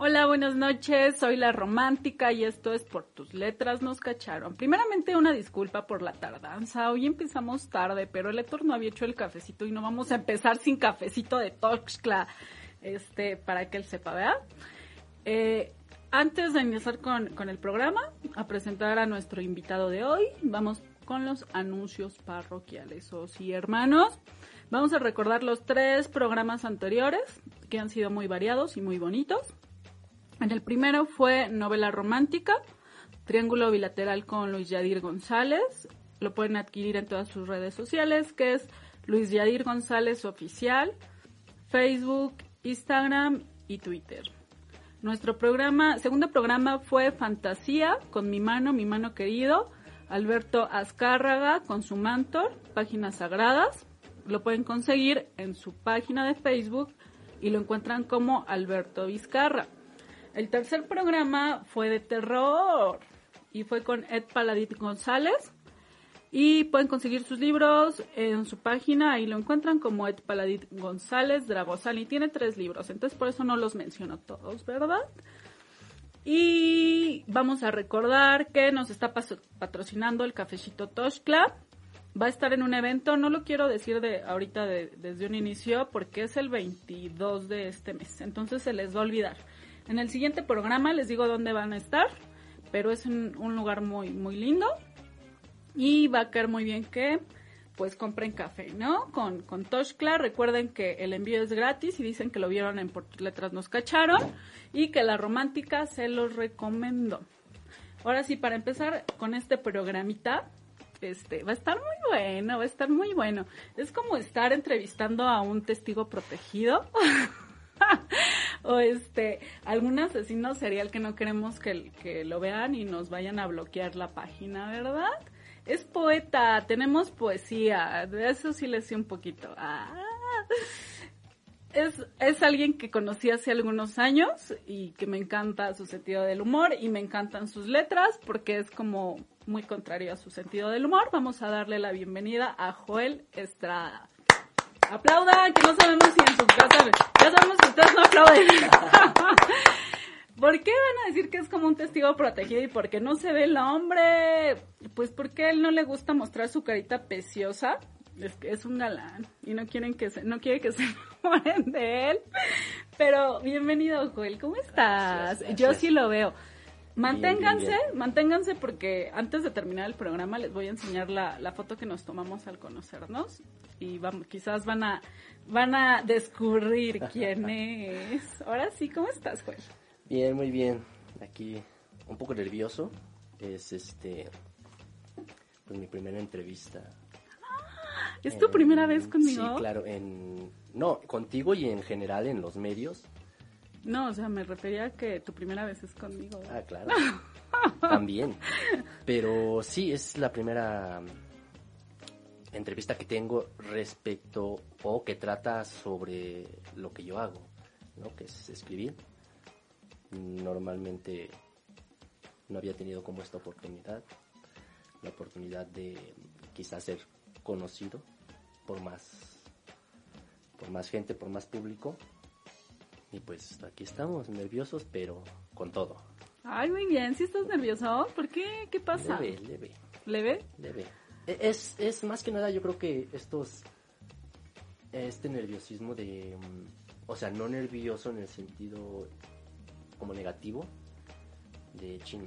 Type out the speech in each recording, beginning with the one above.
Hola, buenas noches. Soy la romántica y esto es por tus letras nos cacharon. Primeramente una disculpa por la tardanza. Hoy empezamos tarde, pero el Héctor no había hecho el cafecito y no vamos a empezar sin cafecito de Toxcla, este, para que él sepa, ¿verdad? Eh, antes de iniciar con, con el programa, a presentar a nuestro invitado de hoy, vamos con los anuncios parroquiales. O sí, hermanos, vamos a recordar los tres programas anteriores que han sido muy variados y muy bonitos. En el primero fue novela romántica, Triángulo Bilateral con Luis Yadir González. Lo pueden adquirir en todas sus redes sociales, que es Luis Yadir González Oficial, Facebook, Instagram y Twitter. Nuestro programa, segundo programa fue Fantasía con mi mano, mi mano querido, Alberto Azcárraga con su mantor, Páginas Sagradas. Lo pueden conseguir en su página de Facebook y lo encuentran como Alberto Vizcarra. El tercer programa fue de terror y fue con Ed Paladit González. Y pueden conseguir sus libros en su página, ahí lo encuentran como Ed Paladit González Dragosal y tiene tres libros, entonces por eso no los menciono todos, ¿verdad? Y vamos a recordar que nos está patrocinando el cafecito Toshcla. Va a estar en un evento, no lo quiero decir de ahorita desde un inicio porque es el 22 de este mes, entonces se les va a olvidar. En el siguiente programa les digo dónde van a estar, pero es un, lugar muy, muy lindo y va a caer muy bien que pues compren café, ¿no? Con, con Toshkla. Recuerden que el envío es gratis y dicen que lo vieron en Por Letras Nos Cacharon y que la romántica se los recomiendo. Ahora sí, para empezar con este programita, este, va a estar muy bueno, va a estar muy bueno. Es como estar entrevistando a un testigo protegido. o este, algún asesino serial que no queremos que, lo vean y nos vayan a bloquear la página, ¿verdad? Es poeta, tenemos poesía, de eso sí le sé un poquito. Ah. Es, es alguien que conocí hace algunos años y que me encanta su sentido del humor y me encantan sus letras porque es como muy contrario a su sentido del humor. Vamos a darle la bienvenida a Joel Estrada. Aplaudan, que no sabemos si en su casa, ya sabemos que ustedes no aplauden. ¿Por qué van a decir que es como un testigo protegido y por qué no se ve el hombre? Pues porque a él no le gusta mostrar su carita preciosa. Es que es un galán y no quieren que se, no quiere que se enamoren de él. Pero bienvenido, Joel, ¿cómo estás? Yo sí lo veo. Manténganse, manténganse porque antes de terminar el programa les voy a enseñar la, la foto que nos tomamos al conocernos y vamos, quizás van a van a descubrir quién es. Ahora sí, ¿cómo estás, Joel? Bien, muy bien. Aquí un poco nervioso. Es este pues mi primera entrevista. ¿Es tu primera vez conmigo? Sí, claro, en no, contigo y en general en los medios. No, o sea, me refería a que tu primera vez es conmigo. Ah, claro. También. Pero sí, es la primera entrevista que tengo respecto o que trata sobre lo que yo hago, ¿no? Que es escribir normalmente no había tenido como esta oportunidad, la oportunidad de quizás ser conocido por más, por más gente, por más público. Y pues aquí estamos, nerviosos, pero con todo. Ay, muy bien, si estás nervioso, ¿por qué? ¿Qué pasa? Leve, leve. ¿Leve? Leve. E, es, es más que nada, yo creo que estos, este nerviosismo de, mm, o sea, no nervioso en el sentido como negativo de chin,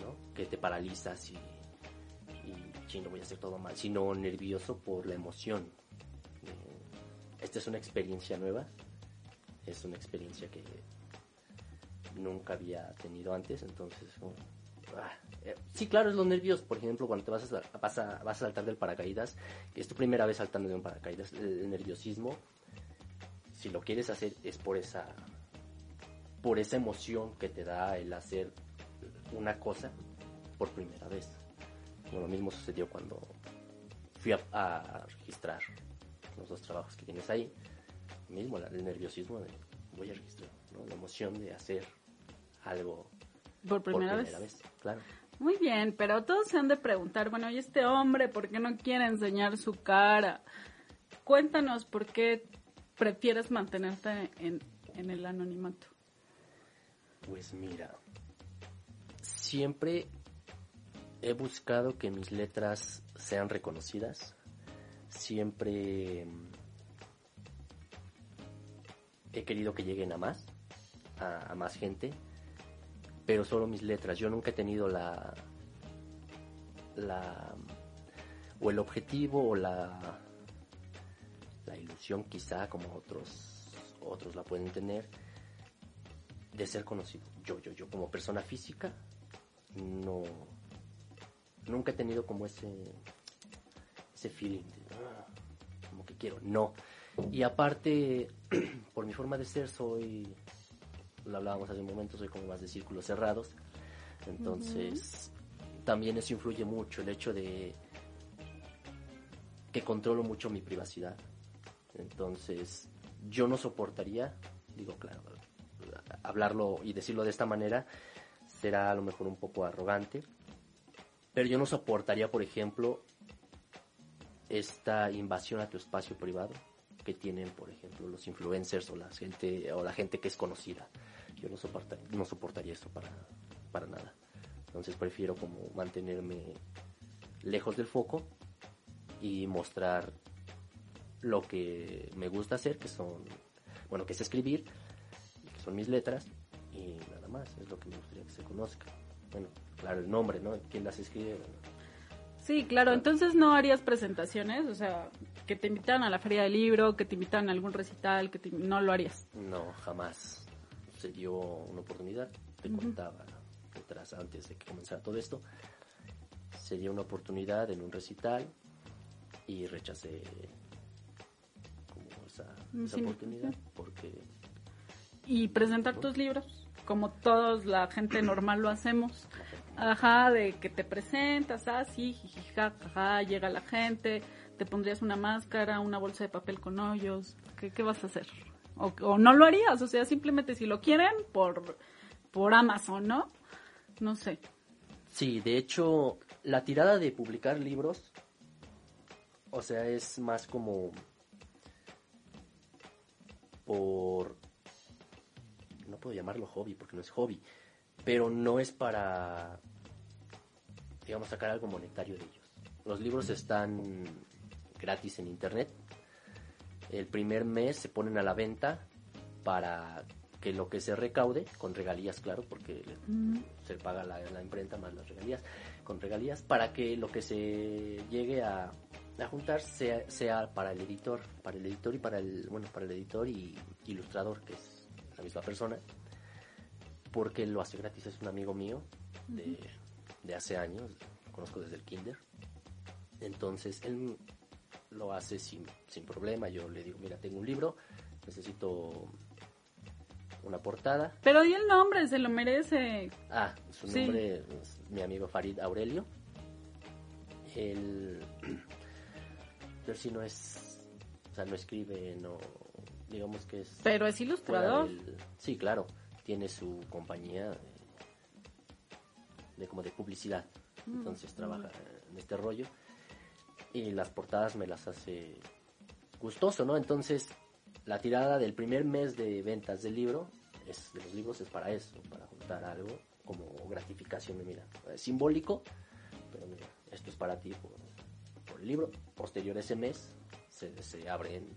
¿no? Que te paralizas y, y chin, lo voy a hacer todo mal, sino nervioso por la emoción. esta es una experiencia nueva, es una experiencia que nunca había tenido antes, entonces, ah, eh, sí, claro, es los nervios, por ejemplo, cuando te vas a, saltar del paracaídas, es tu primera vez saltando de un paracaídas, el nerviosismo, si lo quieres hacer es por esa por esa emoción que te da el hacer una cosa por primera vez. lo mismo sucedió cuando fui a, registrar los dos trabajos que tienes ahí. Mismo el nerviosismo de voy a registrar, la emoción de hacer algo por primera, vez. Claro. Muy bien, pero todos se han de preguntar, bueno, ¿y este hombre por qué no quiere enseñar su cara? Cuéntanos por qué prefieres mantenerte en, en el anonimato. Pues mira, siempre he buscado que mis letras sean reconocidas. Siempre mm, he querido que lleguen a más, a, más gente, pero solo mis letras. Yo nunca he tenido la, la o el objetivo o la la ilusión quizá como otros otros la pueden tener de ser conocido. Yo, yo, yo como persona física no nunca he tenido como ese ese feeling de, "Ah, como que quiero. No. Y aparte, por mi forma de ser, soy, lo hablábamos hace un momento, soy como más de círculos cerrados. Entonces, también eso influye mucho, el hecho de que controlo mucho mi privacidad. Entonces, yo no soportaría, digo, claro, hablarlo y decirlo de esta manera será a lo mejor un poco arrogante, pero yo no soportaría, por ejemplo, esta invasión a tu espacio privado que tienen, por ejemplo, los influencers o la gente o la gente que es conocida. Yo no soportaría, no soportaría esto para, para nada. Entonces prefiero como mantenerme lejos del foco y mostrar lo que me gusta hacer, que son, bueno, que es escribir, que son mis letras, y nada más, es lo que me gustaría que se conozca. Bueno, claro, el nombre, ¿no? ¿Quién las escribe? Bueno, Sí, claro, entonces no harías presentaciones, o sea, que te invitaran a la feria del libro, que te invitaran a algún recital, que te- no lo harías. No, jamás se dio una oportunidad. Te contaba detrás, antes de que comenzara todo esto. Se dio una oportunidad en un recital y rechacé como esa, esa Sí, oportunidad sí. porque Y presentar tus libros, como todos la gente normal lo hacemos. Ajá, de que te presentas, ah, sí, jijija, jaja, llega la gente, te pondrías una máscara, una bolsa de papel con hoyos, ¿qué, qué vas a hacer? O, no lo harías, o sea, simplemente si lo quieren por, por Amazon, ¿no? No sé. Sí, de hecho, la tirada de publicar libros, o sea, es más como por... No puedo llamarlo hobby porque no es hobby, pero no es para, digamos, sacar algo monetario de ellos. Los libros están gratis en internet. El primer mes se ponen a la venta para que lo que se recaude, con regalías, claro, porque Mm, se paga la, la imprenta más las regalías, con regalías, para que lo que se llegue a, a juntar sea, sea para el editor, para el editor y para el, bueno, para el editor y ilustrador, que es la misma persona, porque lo hace gratis, es un amigo mío de, de hace años, lo conozco desde el kinder, entonces él lo hace sin, sin problema, yo le digo, mira, tengo un libro, necesito una portada, Pero di el nombre, se lo merece. Ah, su Sí. nombre es mi amigo Farid Aurelio. Él, él sí no es, o sea, no escribe, no, digamos que es... Pero es ilustrador. del- sí, claro, tiene su compañía de, de como de publicidad, Mm, entonces trabaja en este rollo y las portadas me las hace gustoso, ¿no? Entonces la tirada del primer mes de ventas del libro es de los libros es para eso, para juntar algo como gratificación de mira, es simbólico, pero mira, esto es para ti por, el libro. Posterior ese mes se, se abren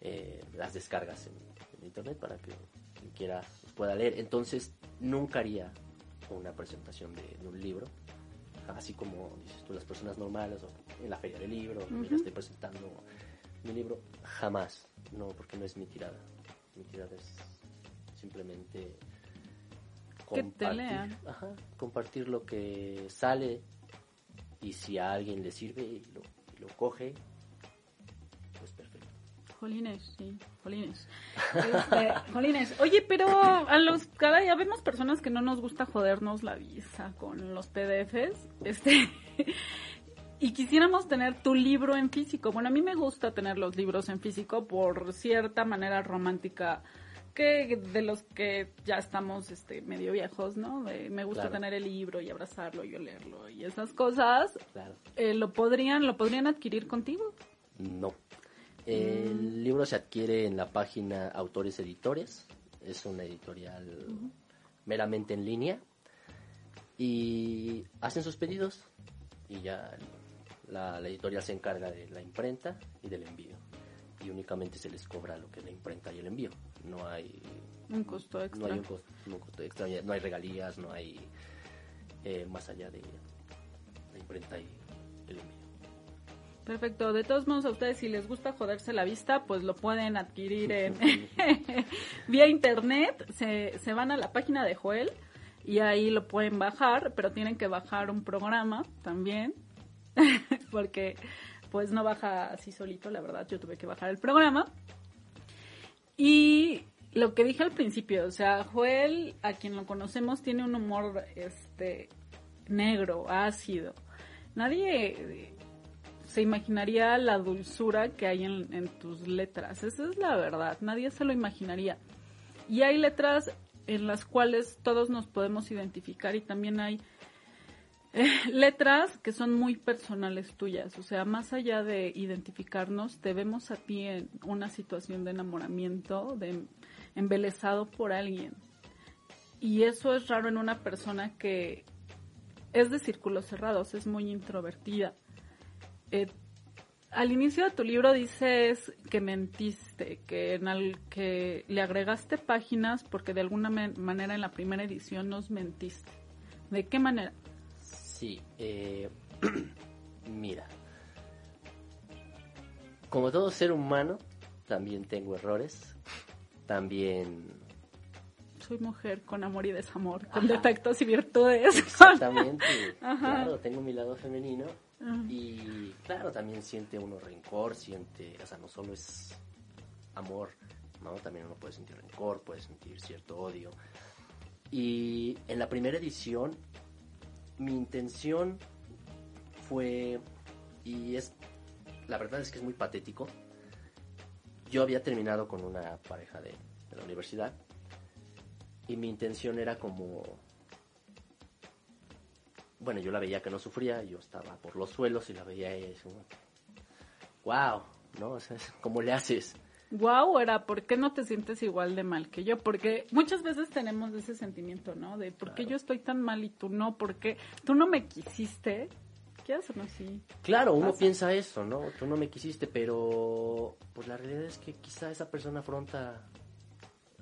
eh, las descargas en, en internet para que quien quiera los pueda leer. Entonces nunca haría una presentación de un libro, así como dices tú, las personas normales o en la feria del libro, mira, Ujú. estoy presentando mi libro, jamás, no, porque no es mi tirada. Mi tirada es simplemente Que te lean. ajá, compartir lo que sale y si a alguien le sirve y lo, y lo coge. Jolines, sí, jolines. Este, jolines. Oye, pero a los cada día vemos personas que no nos gusta jodernos la visa con los PDFs. Este. Y quisiéramos tener tu libro en físico. Bueno, a mí me gusta tener los libros en físico por cierta manera romántica que de los que ya estamos este medio viejos, ¿no? De, me gusta Claro. tener el libro y abrazarlo y olerlo y esas cosas. Claro. eh, lo podrían lo podrían adquirir contigo. No. El libro se adquiere en la página Autores Editores. Es una editorial meramente en línea y hacen sus pedidos y ya la, la editorial se encarga de la imprenta y del envío y únicamente se les cobra lo que es la imprenta y el envío. No hay Un costo no extra. hay un costo, un costo extra, no hay regalías, no hay eh, más allá de la imprenta y. Perfecto. De todos modos, a ustedes si les gusta joderse la vista, pues lo pueden adquirir en vía internet. Se, se van a la página de Joel y ahí lo pueden bajar, pero tienen que bajar un programa también, porque pues no baja así solito, la verdad. Yo tuve que bajar el programa. Y lo que dije al principio, o sea, Joel, a quien lo conocemos, tiene un humor este negro, ácido. Nadie se imaginaría la dulzura que hay en, tus letras. Esa es la verdad, nadie se lo imaginaría. Y hay letras en las cuales todos nos podemos identificar y también hay eh, letras que son muy personales tuyas. O sea, más allá de identificarnos, te vemos a ti en una situación de enamoramiento, de embelesado por alguien. Y eso es raro en una persona que es de círculos cerrados, es muy introvertida. Eh, al inicio de tu libro dices que mentiste, que, en al- que le agregaste páginas porque de alguna man- manera en la primera edición nos mentiste. ¿De qué manera? Sí, eh, mira, como todo ser humano, también tengo errores, también Soy mujer con amor y desamor, con defectos y virtudes. exactamente, Ajá. claro, tengo mi lado femenino Y claro, también siente uno rencor, siente, o sea, no solo es amor, ¿no? También uno puede sentir rencor, puede sentir cierto odio. Y en la primera edición, mi intención fue, y es, la verdad es que es muy patético, yo había terminado con una pareja de, de la universidad y mi intención era como, bueno, yo la veía que no sufría, yo estaba por los suelos y la veía y es como, wow, ¿no? O sea, ¿cómo le haces? Wow, era, ¿por qué no te sientes igual de mal que yo? Porque muchas veces tenemos ese sentimiento, ¿no? De ¿por qué Claro. yo estoy tan mal y tú no? ¿Por qué tú no me quisiste? ¿Qué hacen así? Claro, uno Pasa. piensa eso, ¿no? Tú no me quisiste, pero pues la realidad es que quizá esa persona afronta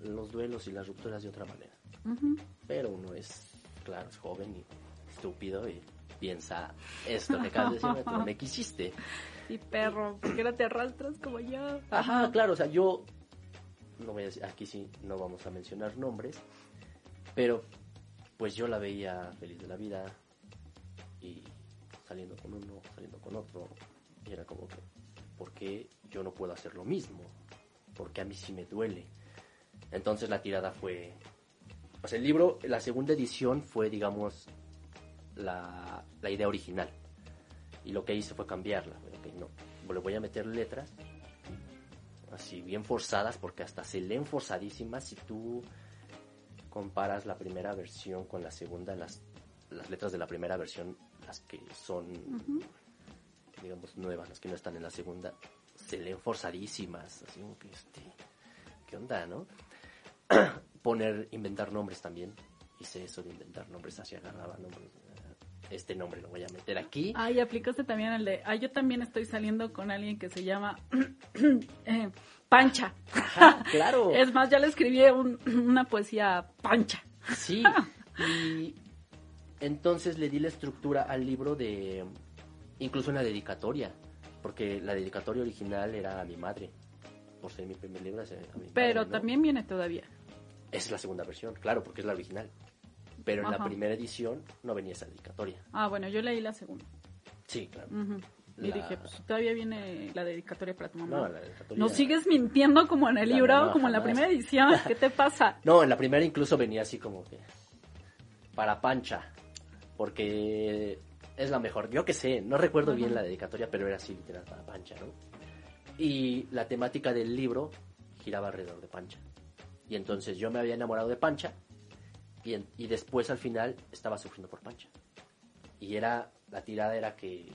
los duelos y las rupturas de otra manera. Pero uno es, claro, es joven y estúpido y piensa esto que acabas de tú no me quisiste. Sí, perro, ¿por qué no te arrastras como yo? Ajá, claro, o sea, yo no voy a decir, aquí sí no vamos a mencionar nombres, pero pues yo la veía feliz de la vida y saliendo con uno, saliendo con otro, y era como que, ¿por qué yo no puedo hacer lo mismo? Porque a mí sí me duele. Entonces la tirada fue, o sea, el libro, la segunda edición fue, digamos, la, la idea original. Y lo que hice fue cambiarla. Ok, no, le voy a meter letras así bien forzadas porque hasta se leen forzadísimas si tú comparas la primera versión con la segunda las, las letras de la primera versión las que son digamos nuevas las que no están en la segunda se leen forzadísimas así como que este qué onda no poner inventar nombres también hice eso de inventar nombres así agarraba nombres este nombre lo voy a meter aquí Ay, aplicaste también el de, ah, yo también estoy saliendo con alguien que se llama eh, Pancha. Ajá, claro Es más, ya le escribí un- una poesía Pancha. Sí, y entonces le di la estructura al libro de, incluso en la dedicatoria, porque la dedicatoria original era a mi madre, por ser mi primer libro. es a mi Pero también viene todavía. Es la segunda versión, claro, porque es la original. Pero en la Ajá. primera edición no venía esa dedicatoria. Ah, bueno, yo leí la segunda. Sí, claro. Y La- dije, pues todavía viene la dedicatoria para tu mamá. No, la dedicatoria... ¿No sigues mintiendo como en el libro, no, como en la primera edición? ¿Qué te pasa? No, en la primera incluso venía así como que para Pancha, porque es la mejor. Yo que sé, no recuerdo Ajá. bien la dedicatoria, pero era así literal para Pancha, ¿no? Y la temática del libro giraba alrededor de Pancha. Y entonces yo me había enamorado de Pancha y, en- y después al final estaba sufriendo por Pancha. Y era, la tirada era que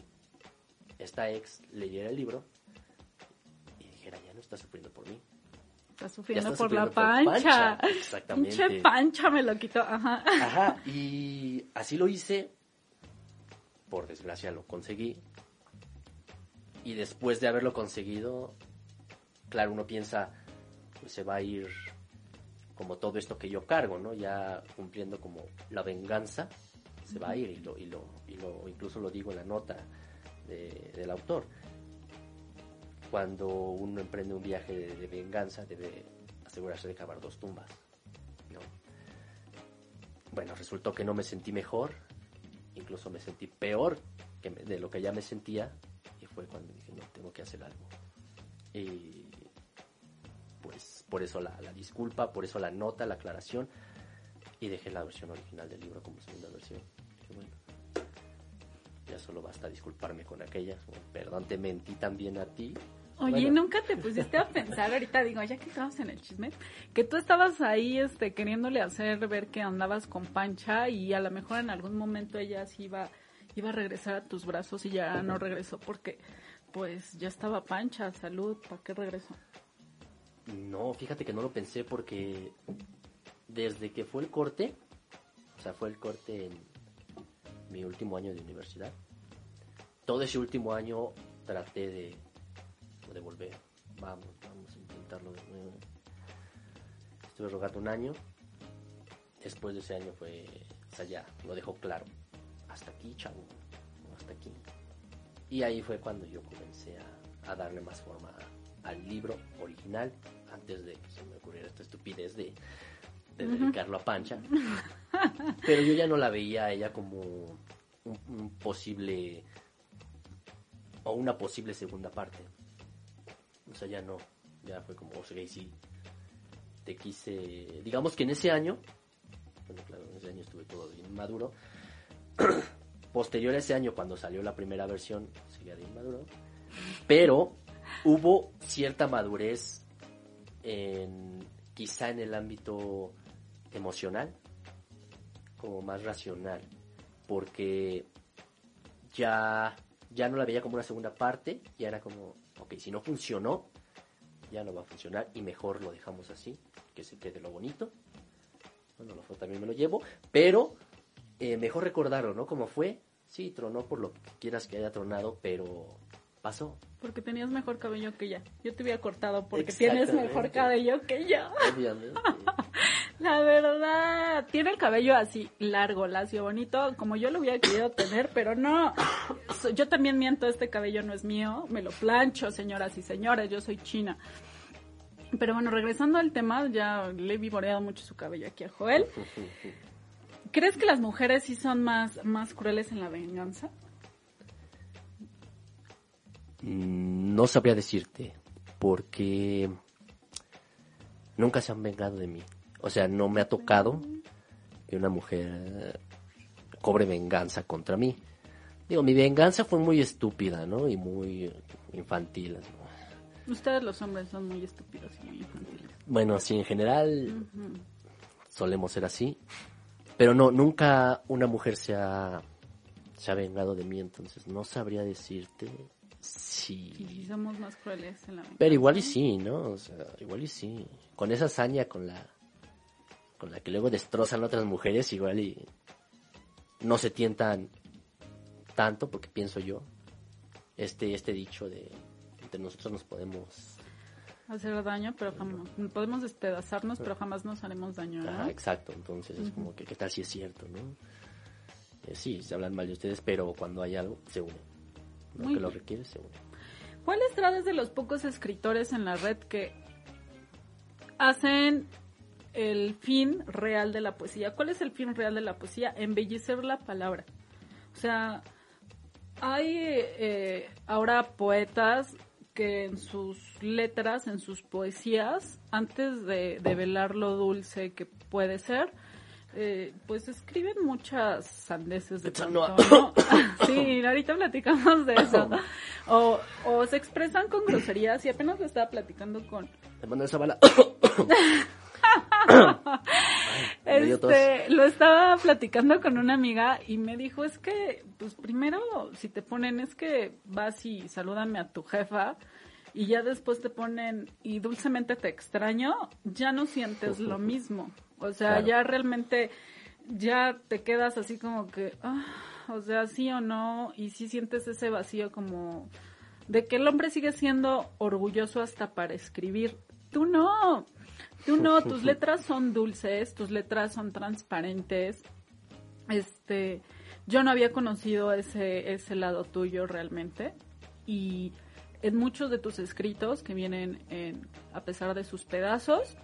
esta ex leyera el libro y dijera, ya no está sufriendo por mí. Está sufriendo está por la por pancha. pancha, exactamente. Pinche pancha me lo quitó. Ajá. Ajá, y así lo hice. Por desgracia lo conseguí. Y después de haberlo conseguido, claro, uno piensa, pues se va a ir como todo esto que yo cargo, ¿no? Ya cumpliendo como la venganza, se va a ir y lo, y lo, y lo incluso lo digo en la nota de- del autor. Cuando uno emprende un viaje de, de venganza, debe asegurarse de cavar dos tumbas, ¿no? Bueno, resultó que no me sentí mejor, incluso me sentí peor que me- de lo que ya me sentía, y fue cuando dije, no, tengo que hacer algo. Y pues por eso la, la disculpa, por eso la nota, la aclaración, y dejé la versión original del libro como segunda versión. Dije, bueno, ya solo basta disculparme con aquella, bueno, perdón, te mentí también a ti. Oye, Bueno. ¿nunca te pusiste a pensar ahorita, digo, ya que estamos en el chisme, que tú estabas ahí este queriéndole hacer ver que andabas con Pancha y a lo mejor en algún momento ella sí iba iba a regresar a tus brazos y ya no regresó porque pues ya estaba Pancha, salud, ¿para qué regresó? No, fíjate que no lo pensé porque desde que fue el corte, o sea, fue el corte en mi último año de universidad, todo ese último año traté de, de volver. Vamos, vamos a intentarlo de nuevo. Estuve rogando un año. Después de ese año fue, o ya lo dejó claro. Hasta aquí, chavo. Hasta aquí. Y ahí fue cuando yo comencé a darle más forma al libro original antes de que se me ocurriera esta estupidez de, de dedicarlo a Pancha. Pero yo ya no la veía a ella como un, un posible o una posible segunda parte. O sea, ya no, ya fue como, o sea, y sí, te quise, digamos que en ese año, bueno, claro, en ese año estuve todo bien maduro. Posterior a ese año, cuando salió la primera versión, seguía de inmaduro. Pero hubo cierta madurez quizá en el ámbito emocional, como más racional, porque ya, ya no la veía como una segunda parte, ya era como, ok, si no funcionó, ya no va a funcionar y mejor lo dejamos así, que se quede lo bonito. Bueno, lo fue, también me lo llevo, pero eh, mejor recordarlo, ¿no? Como fue, sí, tronó por lo que quieras que haya tronado, pero pasó. Porque tenías mejor cabello que ella. Yo te había cortado porque tienes mejor cabello que yo. Obviamente. La verdad, tiene el cabello así largo, lacio, bonito, como yo lo hubiera querido tener, pero no. Yo también miento, este cabello no es mío, me lo plancho, señoras y señores, yo soy china. Pero bueno, regresando al tema, ya le he vivoreado mucho su cabello aquí a Joel. ¿Crees que las mujeres sí son más, más crueles en la venganza? Mm, No sabría decirte, porque nunca se han vengado de mí. O sea, no me ha tocado que una mujer cobre venganza contra mí. Digo, mi venganza fue muy estúpida, ¿no? Y muy infantil. Ustedes los hombres son muy estúpidos y muy infantiles. Bueno, sí, en general solemos ser así. Pero no, nunca una mujer se ha, se ha vengado de mí, entonces no sabría decirte Si si... somos más crueles en la venganza. Pero igual y sí, ¿no? O sea, igual y sí. Con esa hazaña con la con la que luego destrozan otras mujeres, igual y no se tientan tanto, porque pienso yo, este, este dicho de entre nosotros nos podemos... hacer daño, pero jamás podemos despedazarnos, pero jamás nos haremos daño. ¿no? Ajá, exacto, entonces es como que qué tal si es cierto, ¿no? Eh, sí, se hablan mal de ustedes, pero cuando hay algo, se unen. Lo Muy que lo requiere, se unen. ¿Cuál será desde los pocos escritores en la red que hacen el fin real de la poesía? ¿Cuál es el fin real de la poesía? Embellecer la palabra. O sea, hay eh, ahora poetas que en sus letras, en sus poesías, antes de, de velar lo dulce que puede ser, eh, pues escriben muchas sandeces de pronto, no-. Sí, ahorita platicamos de eso. O, o se expresan con groserías y apenas lo estaba platicando con Te mando esa bala. Ay. Este, lo estaba platicando con una amiga y me dijo, es que, pues primero, si te ponen, es que vas y salúdame a tu jefa y ya después te ponen y dulcemente te extraño, ya no sientes lo mismo. O sea, Claro. ya realmente ya te quedas así como que, ah, o sea, sí o no, y sí sientes ese vacío como de que el hombre sigue siendo orgulloso hasta para escribir. Tú no, tú no, tus letras son dulces, tus letras son transparentes. Este, yo no había conocido ese, ese lado tuyo realmente y en muchos de tus escritos que vienen en, a pesar de sus pedazos,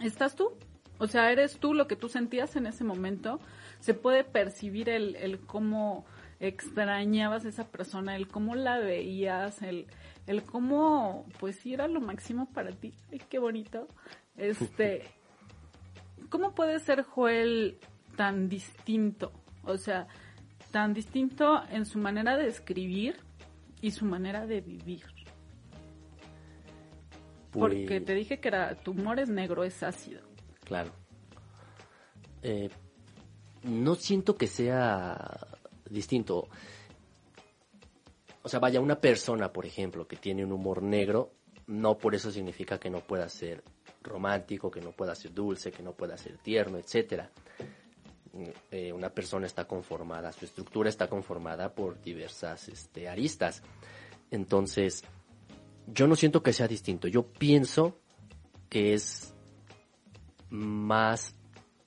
estás tú. O sea, eres tú lo que tú sentías en ese momento. Se puede percibir el, el cómo extrañabas a esa persona, el cómo la veías, el, el cómo, pues sí, era lo máximo para ti. Ay, qué bonito. Este, ¿cómo puede ser Joel tan distinto? O sea, tan distinto en su manera de escribir y su manera de vivir. Porque Pues, te dije que era, tu humor es negro, es ácido. Claro. Eh, no siento que sea distinto. O sea, vaya, una persona, por ejemplo, que tiene un humor negro, no por eso significa que no pueda ser romántico, que no pueda ser dulce, que no pueda ser tierno, etcétera. Eh, una persona está conformada, su estructura está conformada por diversas este, aristas. Entonces, yo no siento que sea distinto. Yo pienso que es más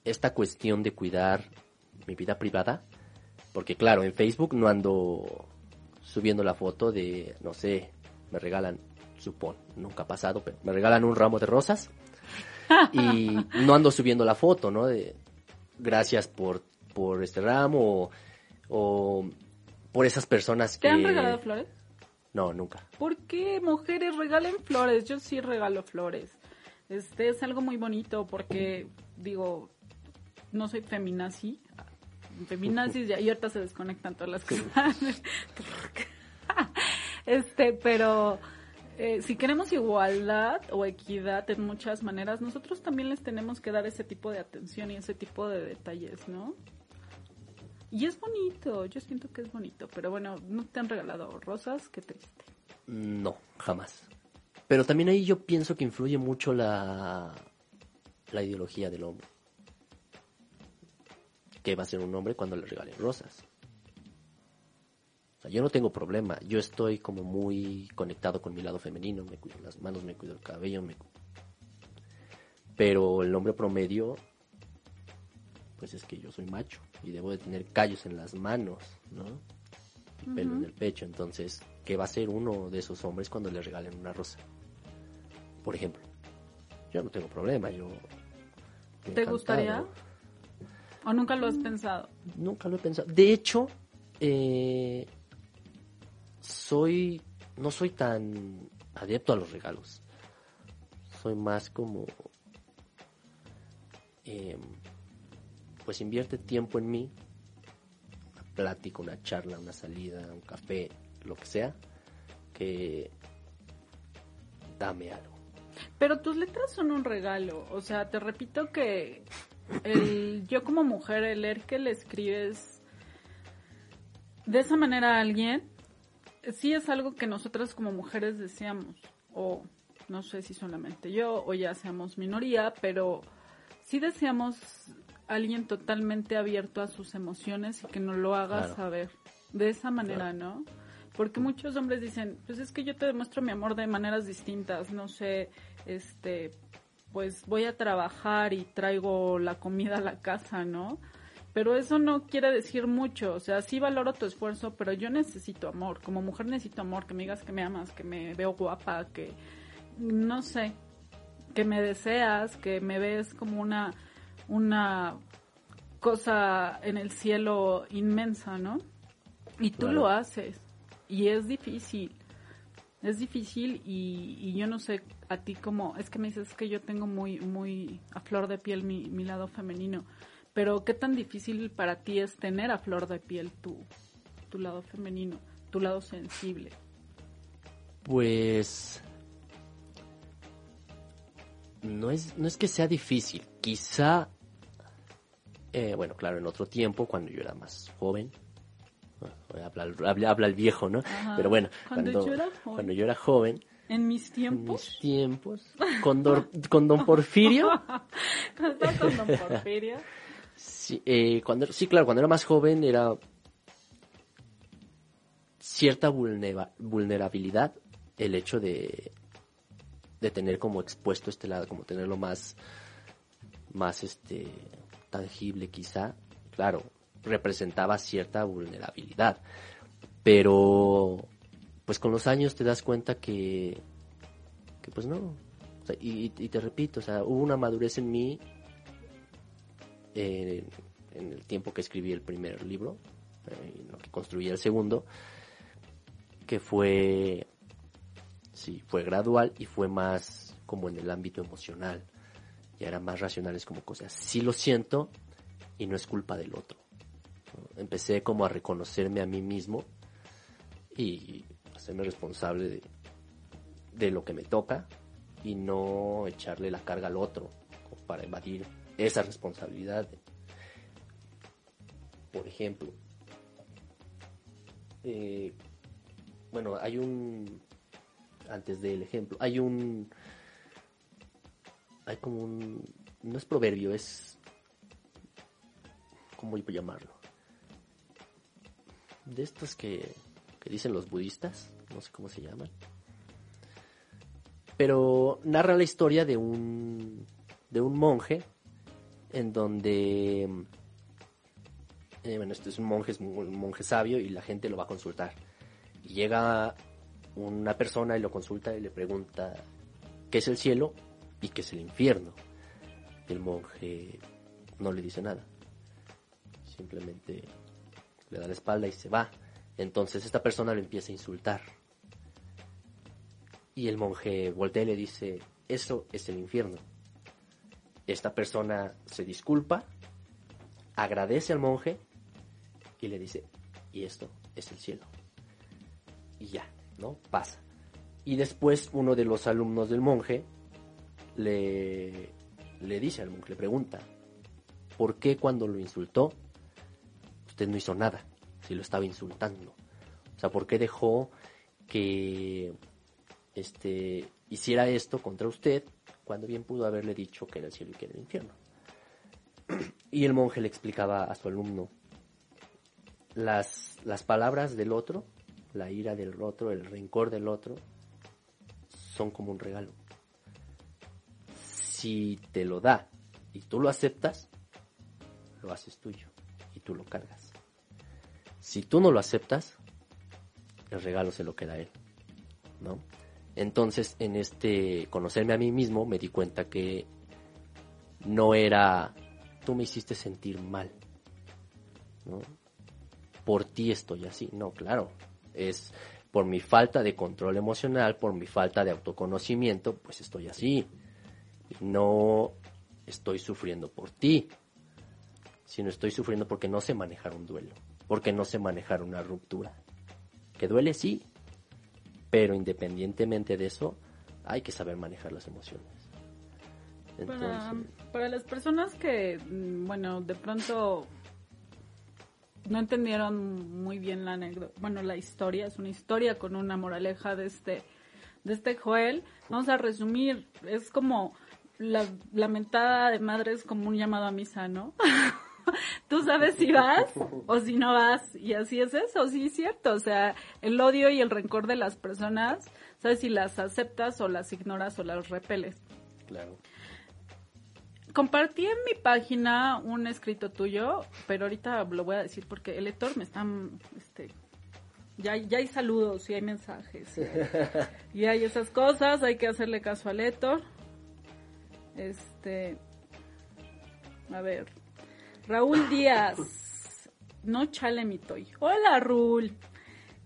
esta cuestión de cuidar mi vida privada. Porque claro, en Facebook no ando subiendo la foto de, no sé, me regalan, supón, nunca ha pasado, pero me regalan un ramo de rosas. y no ando subiendo la foto, ¿no? De gracias por, por este ramo o, o por esas personas que... ¿Te han regalado flores? No, nunca. ¿Por qué mujeres regalen flores? Yo sí regalo flores. Este es algo muy bonito porque, digo, no soy feminazi. Feminazis y ahorita se desconectan todas las cosas. este, pero eh, si queremos igualdad o equidad en muchas maneras, nosotros también les tenemos que dar ese tipo de atención y ese tipo de detalles, ¿no? Y es bonito, yo siento que es bonito, pero bueno, no te han regalado rosas, qué triste. No, jamás. Pero también ahí yo pienso que influye mucho la, la ideología del hombre. ¿Qué va a ser un hombre cuando le regalen rosas? O sea, yo no tengo problema. Yo estoy como muy conectado con mi lado femenino. Me cuido las manos, me cuido el cabello. Me... Pero el hombre promedio, pues es que yo soy macho y debo de tener callos en las manos, ¿no? Y pelo en el pecho. Entonces, ¿qué va a ser uno de esos hombres cuando le regalen una rosa? Por ejemplo, yo no tengo problema. Yo ¿Te encantado. gustaría? ¿O nunca lo has pensado? Nunca lo he pensado. De hecho, eh, soy, no soy tan adepto a los regalos. Soy más como, eh, pues invierte tiempo en mí, una plática, una charla, una salida, un café, lo que sea, que dame algo. Pero tus letras son un regalo. O sea, te repito que el, yo como mujer, el leer que le escribes de esa manera a alguien, sí es algo que nosotras como mujeres deseamos. O no sé si solamente yo o ya seamos minoría, pero sí deseamos alguien totalmente abierto a sus emociones y que nos lo haga Claro. saber. De esa manera, Claro. ¿no? Porque muchos hombres dicen, pues es que yo te demuestro mi amor de maneras distintas, no sé, este, pues voy a trabajar y traigo la comida a la casa, ¿no? Pero eso no quiere decir mucho, o sea, sí valoro tu esfuerzo, pero yo necesito amor, como mujer necesito amor, que me digas que me amas, que me veo guapa, que, no sé, que me deseas, que me ves como una, una cosa en el cielo inmensa, ¿no? Y tú Claro. lo haces. Y es difícil. Es difícil y, yo no sé a ti como, es que me dices que yo tengo muy, muy a flor de piel mi, lado femenino, pero qué tan difícil para ti es tener a flor de piel tu, tu lado femenino, tu lado sensible. Pues no es, no es que sea difícil, quizá, eh, bueno, claro, en otro tiempo, cuando yo era más joven, habla, habla- habla el viejo, ¿no? Ajá. Pero bueno, Cuando cuando, yo era joven. cuando yo era joven, En mis En tiempos. mis tiempos. Con, Don Porfirio. Cuando estaba con Don Porfirio. Sí, eh, cuando, sí, claro, cuando era más joven era cierta vulnera- vulnerabilidad el hecho de, de tener como expuesto este lado, como tenerlo más, más este, tangible quizá. Claro, representaba cierta vulnerabilidad. Pero, pues con los años te das cuenta que, que pues no. Y, te repito, o sea, hubo una madurez en mí eh, en el tiempo que escribí el primer libro, eh, en lo que construí el segundo, que fue, sí, fue gradual y fue más como en el ámbito emocional. Ya eran más racionales como cosas. Sí lo siento y no es culpa del otro. Empecé como a reconocerme a mí mismo y hacerme responsable de, lo que me toca y no echarle la carga al otro para evadir esa responsabilidad. Por ejemplo, eh, bueno, hay un, antes del ejemplo, hay un, hay como un, no es proverbio, es, ¿cómo voy a llamarlo? De estos que, que dicen los budistas, no sé cómo se llaman. Pero narra la historia de un, de un monje en donde eh, bueno, este es un monje, es un monje sabio y la gente lo va a consultar. Y llega una persona y lo consulta y le pregunta qué es el cielo y qué es el infierno. El monje no le dice nada. Simplemente le da la espalda y se va. Entonces esta persona lo empieza a insultar. Y el monje voltea y le dice, eso es el infierno. Esta persona se disculpa, agradece al monje y le dice, y esto es el cielo. Y ya, ¿no? Pasa. Y después uno de los alumnos del monje le, le dice al monje, le pregunta, ¿por qué cuando lo insultó usted no hizo nada si lo estaba insultando? O sea, ¿por qué dejó que este, hiciera esto contra usted cuando bien pudo haberle dicho que era el cielo y que era el infierno? Y el monje le explicaba a su alumno, las, las palabras del otro, la ira del otro, el rencor del otro, son como un regalo. Si te lo da y tú lo aceptas, lo haces tuyo lo cargas. Si tú no lo aceptas, el regalo se lo queda a él, ¿no? Entonces, en este conocerme a mí mismo, me di cuenta que no era tú me hiciste sentir mal, ¿no? Por ti estoy así, no, claro, es por mi falta de control emocional, por mi falta de autoconocimiento, pues estoy así. No estoy sufriendo por ti, sino estoy sufriendo porque no sé manejar un duelo, porque no sé manejar una ruptura. Que duele, sí, pero independientemente de eso, hay que saber manejar las emociones. Para, Entonces, para las personas que, mm, bueno, de pronto no entendieron muy bien la anécdota, bueno, la historia, es una historia con una moraleja de este, de este Joel. Vamos a resumir, es como la lamentada de madre es como un llamado a misa, ¿no? Tú sabes si vas o si no vas, y así es eso, sí es cierto, o sea, el odio y el rencor de las personas, sabes si las aceptas o las ignoras o las repeles claro. compartí en mi página un escrito tuyo, pero ahorita lo voy a decir porque el lector me está, este, ya, ya hay saludos y hay mensajes y hay, y hay esas cosas, hay que hacerle caso al lector. Este, a ver, Raúl Díaz, no chale mi toy. Hola Raúl.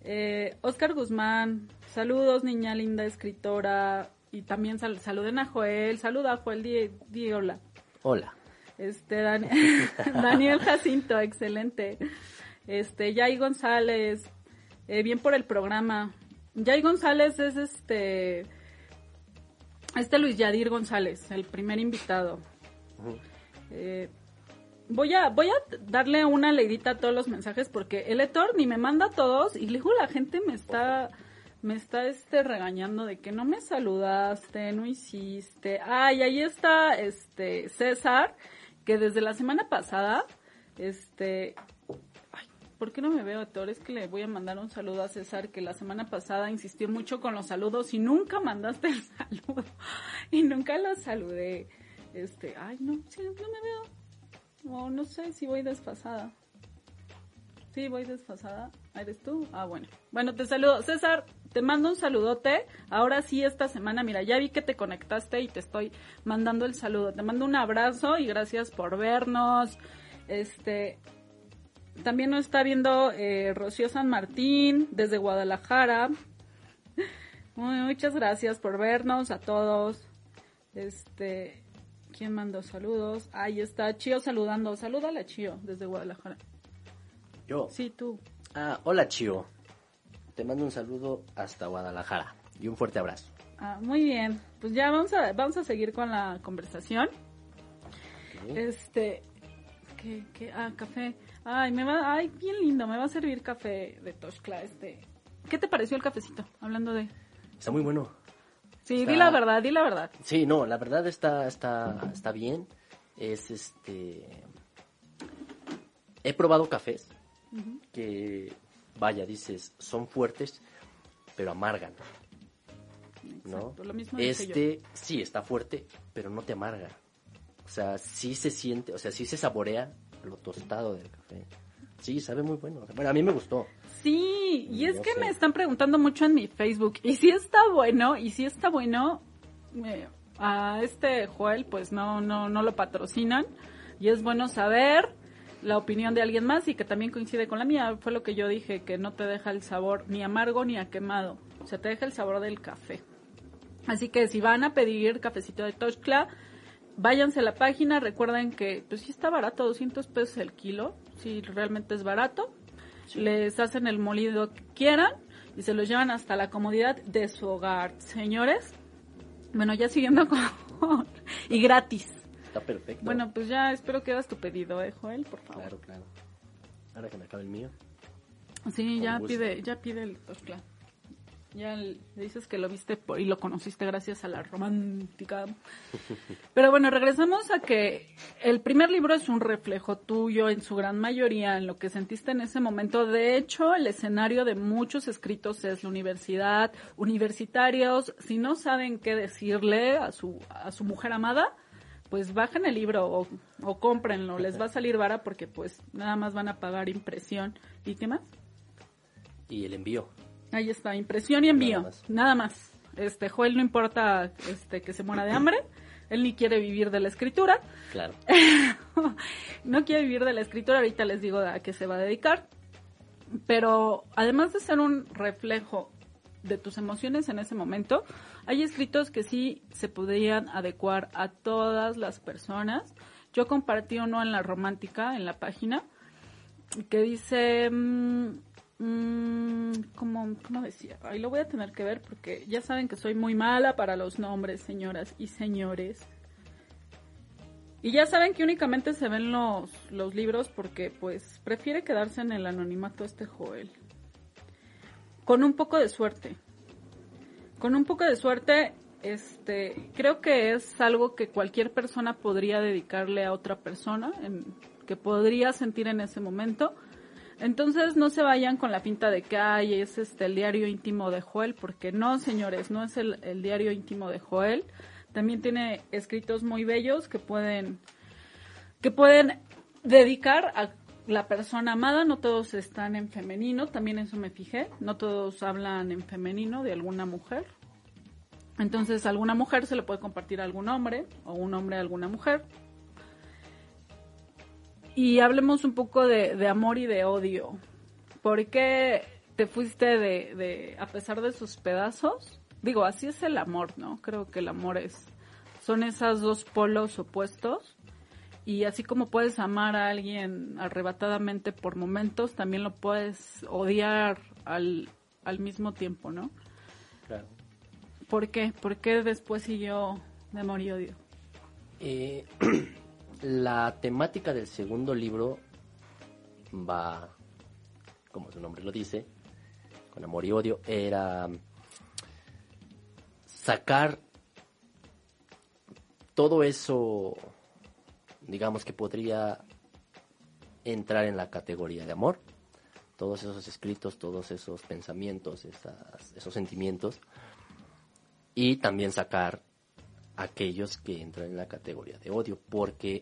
Eh, Oscar Guzmán, saludos niña linda escritora y también sal- saluden a Joel, saluda a Joel, di, di hola. Hola. Este, Dan- Daniel Jacinto, excelente. Este, Yay González, eh, bien por el programa. Yay González es este, este Luis Yadir González, el primer invitado. Eh, voy a, voy a darle una leidita a todos los mensajes porque el lector ni me manda todos y luego la gente me está, me está este regañando de que no me saludaste, no hiciste. Ay, ahí está este César, que desde la semana pasada, este, ay, ¿por qué no me veo, Héctor? Es que le voy a mandar un saludo a César, que la semana pasada insistió mucho con los saludos y nunca mandaste el saludo. Y nunca lo saludé. Este, ay, no, sí, no me veo. O no sé si voy desfasada. Sí, voy desfasada. ¿Eres tú? Ah, bueno. Bueno, te saludo. César, te mando un saludote. Ahora sí, esta semana, mira, ya vi que te conectaste y te estoy mandando el saludo. Te mando un abrazo y gracias por vernos. Este, también nos está viendo eh, Rocío San Martín desde Guadalajara. Muchas gracias por vernos a todos. Este, ¿quién mandó saludos? Ahí está Chío saludando. Salúdale a Chío desde Guadalajara. Yo. Sí, tú. Ah, hola Chio. Te mando un saludo hasta Guadalajara y un fuerte abrazo. Ah, muy bien. Pues ya vamos a, vamos a seguir con la conversación. Este, ¿qué, qué? Ah, café. Ay, me va, ay, bien lindo, me va a servir café de Toshkla, este. ¿Qué te pareció el cafecito? Hablando de... Está muy bueno. Sí, Está- di la verdad, di la verdad. Sí, no, la verdad está, está, está bien. Es este. He probado cafés que, vaya, dices, son fuertes, pero amargan. ¿No? Lo mismo este sí está fuerte, pero no te amarga. O sea, sí se siente, o sea, sí se saborea lo tostado del café. Sí, sabe muy bueno. Bueno, a mí me gustó. Sí, y es No que sé. me están preguntando mucho en mi Facebook. Y si está bueno, y si está bueno, eh, a este Joel pues no, no, no lo patrocinan. Y es bueno saber la opinión de alguien más y que también coincide con la mía. Fue lo que yo dije, que no te deja el sabor ni amargo ni a quemado. O sea, te deja el sabor del café. Así que si van a pedir cafecito de Toshkla, váyanse a la página. Recuerden que pues sí está barato, 200 pesos el kilo. Sí, realmente es barato. Les hacen el molido que quieran y se los llevan hasta la comodidad de su hogar. Señores, bueno, ya siguiendo con... y gratis. Está perfecto. Bueno, pues ya espero que hagas tu pedido, ¿eh, Joel? Por favor. claro, claro. Ahora que me acabe el mío. Sí, Con ya gusto. pide, ya pide el Toshkla. Ya le dices que lo viste por- y lo conociste gracias a la romántica. Pero bueno, regresamos a que el primer libro es un reflejo tuyo en su gran mayoría, en lo que sentiste en ese momento. De hecho, el escenario de muchos escritos es la universidad. Universitarios, si no saben qué decirle a su, a su mujer amada, pues bajen el libro o, o cómprenlo. Les va a salir vara porque pues nada más van a pagar impresión. ¿Y qué más? Y el envío. Ahí está, impresión y envío. Nada Nada más. más. Este, Joel no importa este que se muera de hambre, él ni quiere vivir de la escritura. Claro. no quiere vivir de la escritura, ahorita les digo a qué se va a dedicar. Pero además de ser un reflejo de tus emociones en ese momento, hay escritos que sí se podrían adecuar a todas las personas. Yo compartí uno en la romántica, en la página, que dice, mm, mm, ¿cómo, ¿cómo decía? Ahí lo voy a tener que ver porque ya saben que soy muy mala para los nombres, señoras y señores. Y ya saben que únicamente se ven los, los libros porque pues prefiere quedarse en el anonimato este Joel. Con un poco de suerte. Con un poco de suerte, este, creo que es algo que cualquier persona podría dedicarle a otra persona, que podría sentir en ese momento. Entonces no se vayan con la pinta de que ay, es este el diario íntimo de Joel, porque no, señores, no es el, el diario íntimo de Joel. También tiene escritos muy bellos que pueden que pueden dedicar a la persona amada, no todos están en femenino, también eso me fijé, no todos hablan en femenino de alguna mujer. Entonces, alguna mujer se le puede compartir a algún hombre o un hombre a alguna mujer. Y hablemos un poco de, de amor y de odio. ¿Por qué te fuiste de, de, a pesar de sus pedazos? Digo, así es el amor, ¿no? Creo que el amor es, son esos dos polos opuestos. Y así como puedes amar a alguien arrebatadamente por momentos, también lo puedes odiar al, al mismo tiempo, ¿no? Claro. ¿Por qué? ¿Por qué después siguió de amor y odio? Eh, la temática del segundo libro va, como su nombre lo dice, con amor y odio, era sacar todo eso, digamos que podría entrar en la categoría de amor, todos esos escritos, todos esos pensamientos, esos sentimientos, y también sacar aquellos que entran en la categoría de odio, porque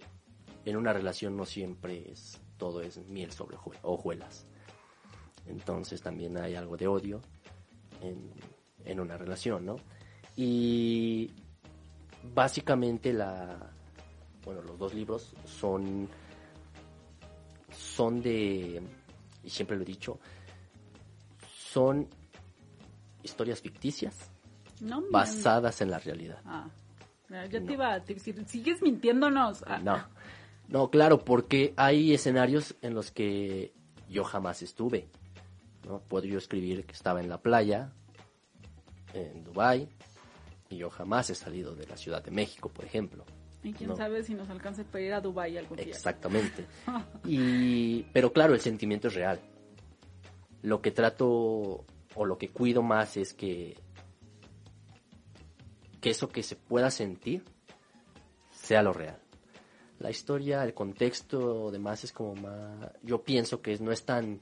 en una relación no siempre es todo es miel sobre hojuelas. Entonces también hay algo de odio en, en una relación, ¿no? Y básicamente la bueno, los dos libros son son de y siempre lo he dicho, son historias ficticias basadas en la realidad. Ah, ya te iba a decir, sigues mintiéndonos. Ah. No, no, claro, porque hay escenarios en los que yo jamás estuve. ¿no? Puedo yo escribir que estaba en la playa, en Dubai y yo jamás he salido de la Ciudad de México, por ejemplo. Y quién sabe si nos alcance para ir a Dubai algún día. Exactamente. y, pero claro, el sentimiento es real. Lo que trato o lo que cuido más es que, que eso que se pueda sentir sea lo real. La historia, el contexto, demás es como más... Yo pienso que no es tan...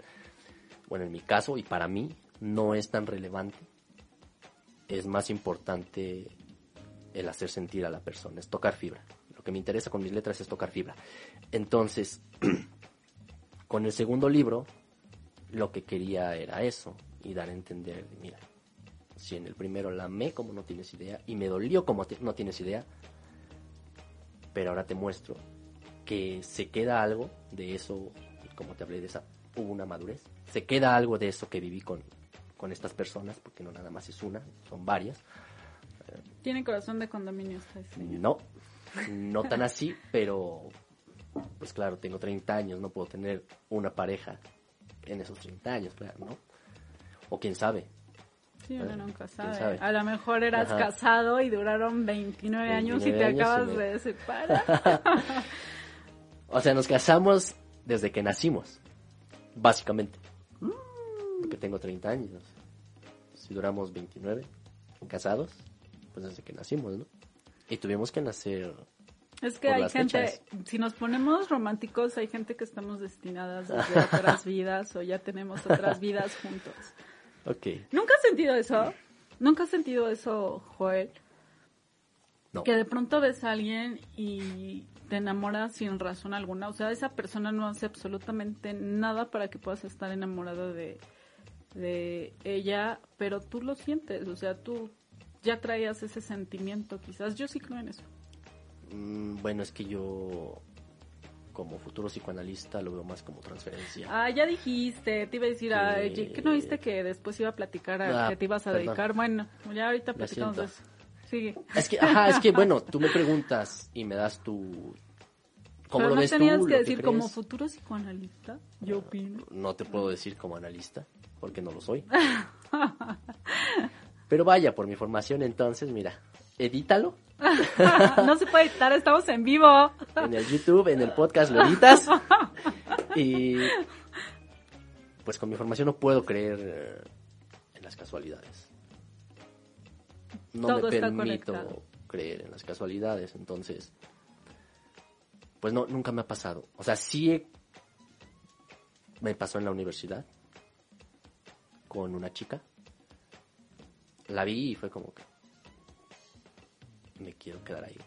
Bueno, en mi caso y para mí no es tan relevante es más importante el hacer sentir a la persona, es tocar fibra. Lo que me interesa con mis letras es tocar fibra. Entonces, con el segundo libro, lo que quería era eso, y dar a entender, mira, si en el primero la amé como no tienes idea, y me dolió como no tienes idea, pero ahora te muestro que se queda algo de eso, como te hablé de esa, hubo una madurez, se queda algo de eso que viví con, con estas personas, porque no nada más es una, son varias. Tiene corazón de condominio No, no tan así, pero pues claro, tengo 30 años, no puedo tener una pareja en esos 30 años, claro, ¿no? O quién sabe. Sí, uno nunca sabe. A lo mejor eras casado y duraron 29, años y te acabas de separar. o sea, nos casamos desde que nacimos, básicamente. Porque tengo 30 años duramos 29 casados, pues desde que nacimos, ¿no? Y tuvimos que nacer. Es que hay gente, si nos ponemos románticos, hay gente que estamos destinadas a otras vidas o ya tenemos otras vidas juntos. Ok. ¿Nunca has sentido eso? ¿Nunca has sentido eso, Joel? No. Que de pronto ves a alguien y te enamoras sin razón alguna. O sea, esa persona no hace absolutamente nada para que puedas estar enamorado de, de ella, pero tú lo sientes, o sea, tú ya traías ese sentimiento, quizás yo sí creo en eso. Mm, bueno, es que yo como futuro psicoanalista lo veo más como transferencia. Ah, ya dijiste, te iba a decir, que... ¿qué no viste que después iba a platicar a ah, que te ibas a dedicar? Bueno, ya ahorita platicamos de eso. Sigue. Es que, ajá, es que bueno, tú me preguntas y me das tu, ¿Cómo lo no tenías que decir como futuro psicoanalista, yo opino. No te puedo decir como analista porque no lo soy. Pero vaya, por mi formación entonces, mira, edítalo. no se puede editar, estamos en vivo. En el YouTube, en el podcast lo editas. Y pues con mi formación no puedo creer eh, en las casualidades. No me permito creer en las casualidades, entonces pues no, nunca me ha pasado. O sea, sí me pasó en la universidad con una chica. La vi y fue como que me quiero quedar ahí.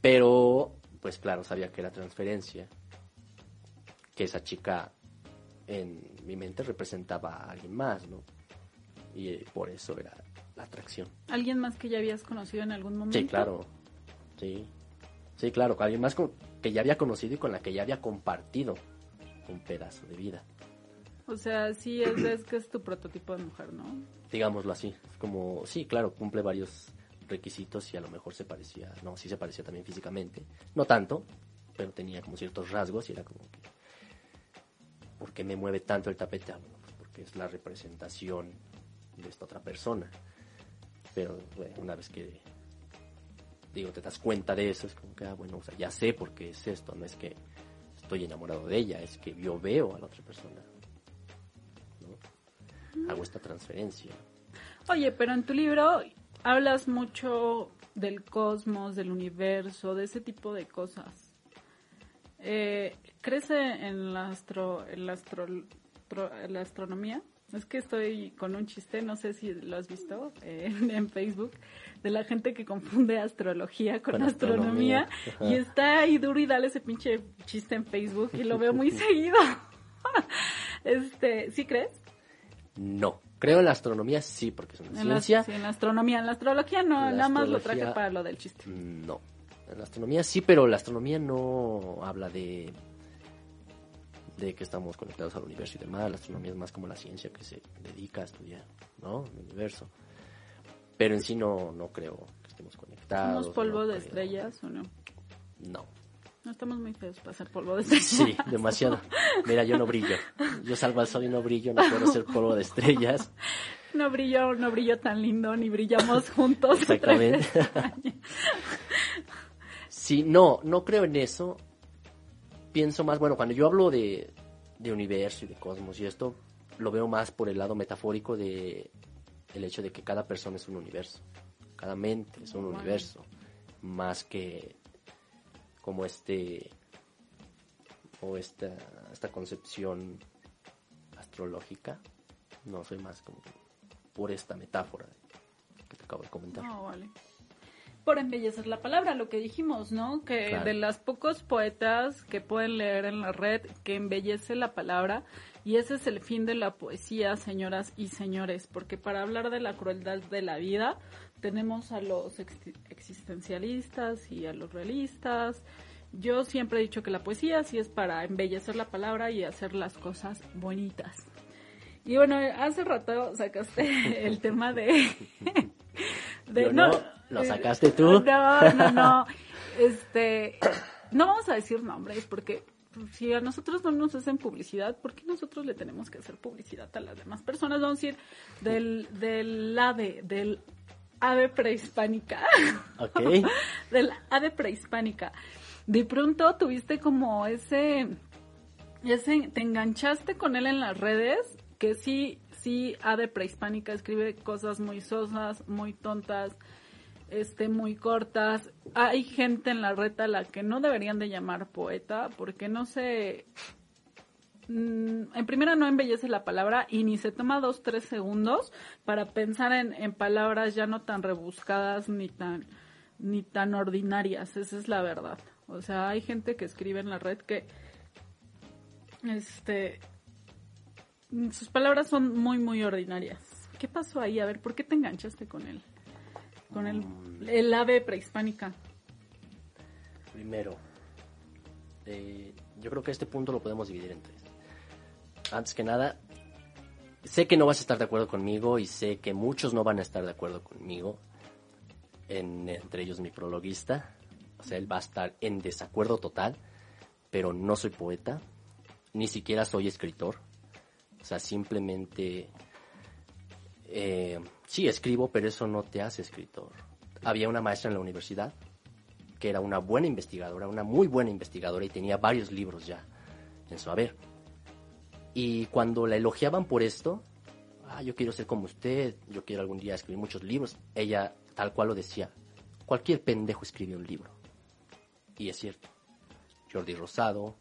Pero, pues claro, sabía que era transferencia, que esa chica en mi mente representaba a alguien más, ¿no? Y eh, por eso era la atracción. ¿Alguien más que ya habías conocido en algún momento? Sí, claro. Sí. Sí, claro, alguien más que ya había conocido y con la que ya había compartido un pedazo de vida. O sea, sí es, que es tu prototipo de mujer, ¿no? Digámoslo así. Como, sí, claro, cumple varios requisitos y a lo mejor se parecía, no, sí se parecía también físicamente. No tanto, pero tenía como ciertos rasgos y era como que, ¿por qué me mueve tanto el tapete? Ah, bueno, pues porque es la representación de esta otra persona. Pero una vez que, digo, te das cuenta de eso, es como que, ah, bueno, o sea, ya sé por qué es esto, no es que estoy enamorado de ella, es que yo veo a la otra persona hago esta transferencia. Oye, pero en tu libro hablas mucho del cosmos, del universo, de ese tipo de cosas. Eh, ¿Crees en la, astro, en la, astro, en la astronomía? Es que estoy con un chiste, no sé si lo has visto eh, en, Facebook, de la gente que confunde astrología con, astronomía, y está ahí duro y dale ese pinche chiste en Facebook y lo veo muy seguido. este, ¿sí crees? No. Creo en la astronomía sí, porque es una ciencia. sí, en la astronomía. En la astrología no, nada más lo traje para lo del chiste. No. En la astronomía sí, pero la astronomía no habla de de que estamos conectados al universo y demás. La astronomía es más como la ciencia que se dedica a estudiar, ¿no? El universo. Pero en sí no, no creo que estemos conectados. ¿Somos polvo de estrellas o no? No. No estamos muy feos para ser polvo de estrellas. Sí, demasiado. Mira, yo no brillo. Yo salgo al sol y no brillo, no puedo ser polvo de estrellas. No brillo, no brillo tan lindo, ni brillamos juntos. Exactamente. sí, no, no creo en eso pienso más, bueno, cuando yo hablo de, de universo y de cosmos y esto, lo veo más por el lado metafórico de el hecho de que cada persona es un universo, cada mente es un universo, más que como este o esta, esta concepción astrológica, no soy más como por esta metáfora que te acabo de comentar. Ah, vale por embellecer la palabra, lo que dijimos, ¿no? Que de las pocos poetas que pueden leer en la red, que embellece la palabra, y ese es el fin de la poesía, señoras y señores, porque para hablar de la crueldad de la vida, tenemos a los existencialistas y a los realistas. Yo siempre he dicho que la poesía sí es para embellecer la palabra y hacer las cosas bonitas. Y bueno, hace rato sacaste el tema de... de no, ¿Lo sacaste tú? No, no, no. Este, no vamos a decir nombres porque si a nosotros no nos hacen publicidad, ¿por qué nosotros le tenemos que hacer publicidad a las demás personas? Vamos a decir del, del ave, del ave prehispánica. Ok. del ave prehispánica. De pronto tuviste como ese, ese, te enganchaste con él en las redes, que sí, sí, ave prehispánica escribe cosas muy sosas, muy tontas, este, muy cortas. Hay gente en la reta a la que no deberían de llamar poeta porque no se... Mm, en primera no embellece la palabra y ni se toma dos, tres segundos para pensar en, en palabras ya no tan rebuscadas ni tan, ni tan ordinarias. Esa es la verdad. O sea, hay gente que escribe en la red que este sus palabras son muy muy ordinarias. ¿Qué pasó ahí? A ver, ¿por qué te enganchaste con él? con el, el ave prehispánica? Primero, eh, yo creo que este punto lo podemos dividir en tres. Antes que nada, sé que no vas a estar de acuerdo conmigo y sé que muchos no van a estar de acuerdo conmigo, entre ellos mi prologuista. O sea, él va a estar en desacuerdo total, pero no soy poeta, ni siquiera soy escritor. O sea, simplemente eh, sí escribo, pero eso no te hace escritor. Había una maestra en la universidad que era una buena investigadora, una muy buena investigadora y tenía varios libros ya en su haber. Y cuando la elogiaban por esto, ah, yo quiero ser como usted, yo quiero algún día escribir muchos libros, ella tal cual lo decía, cualquier pendejo escribe un libro. Y es cierto. Jordi Rosado,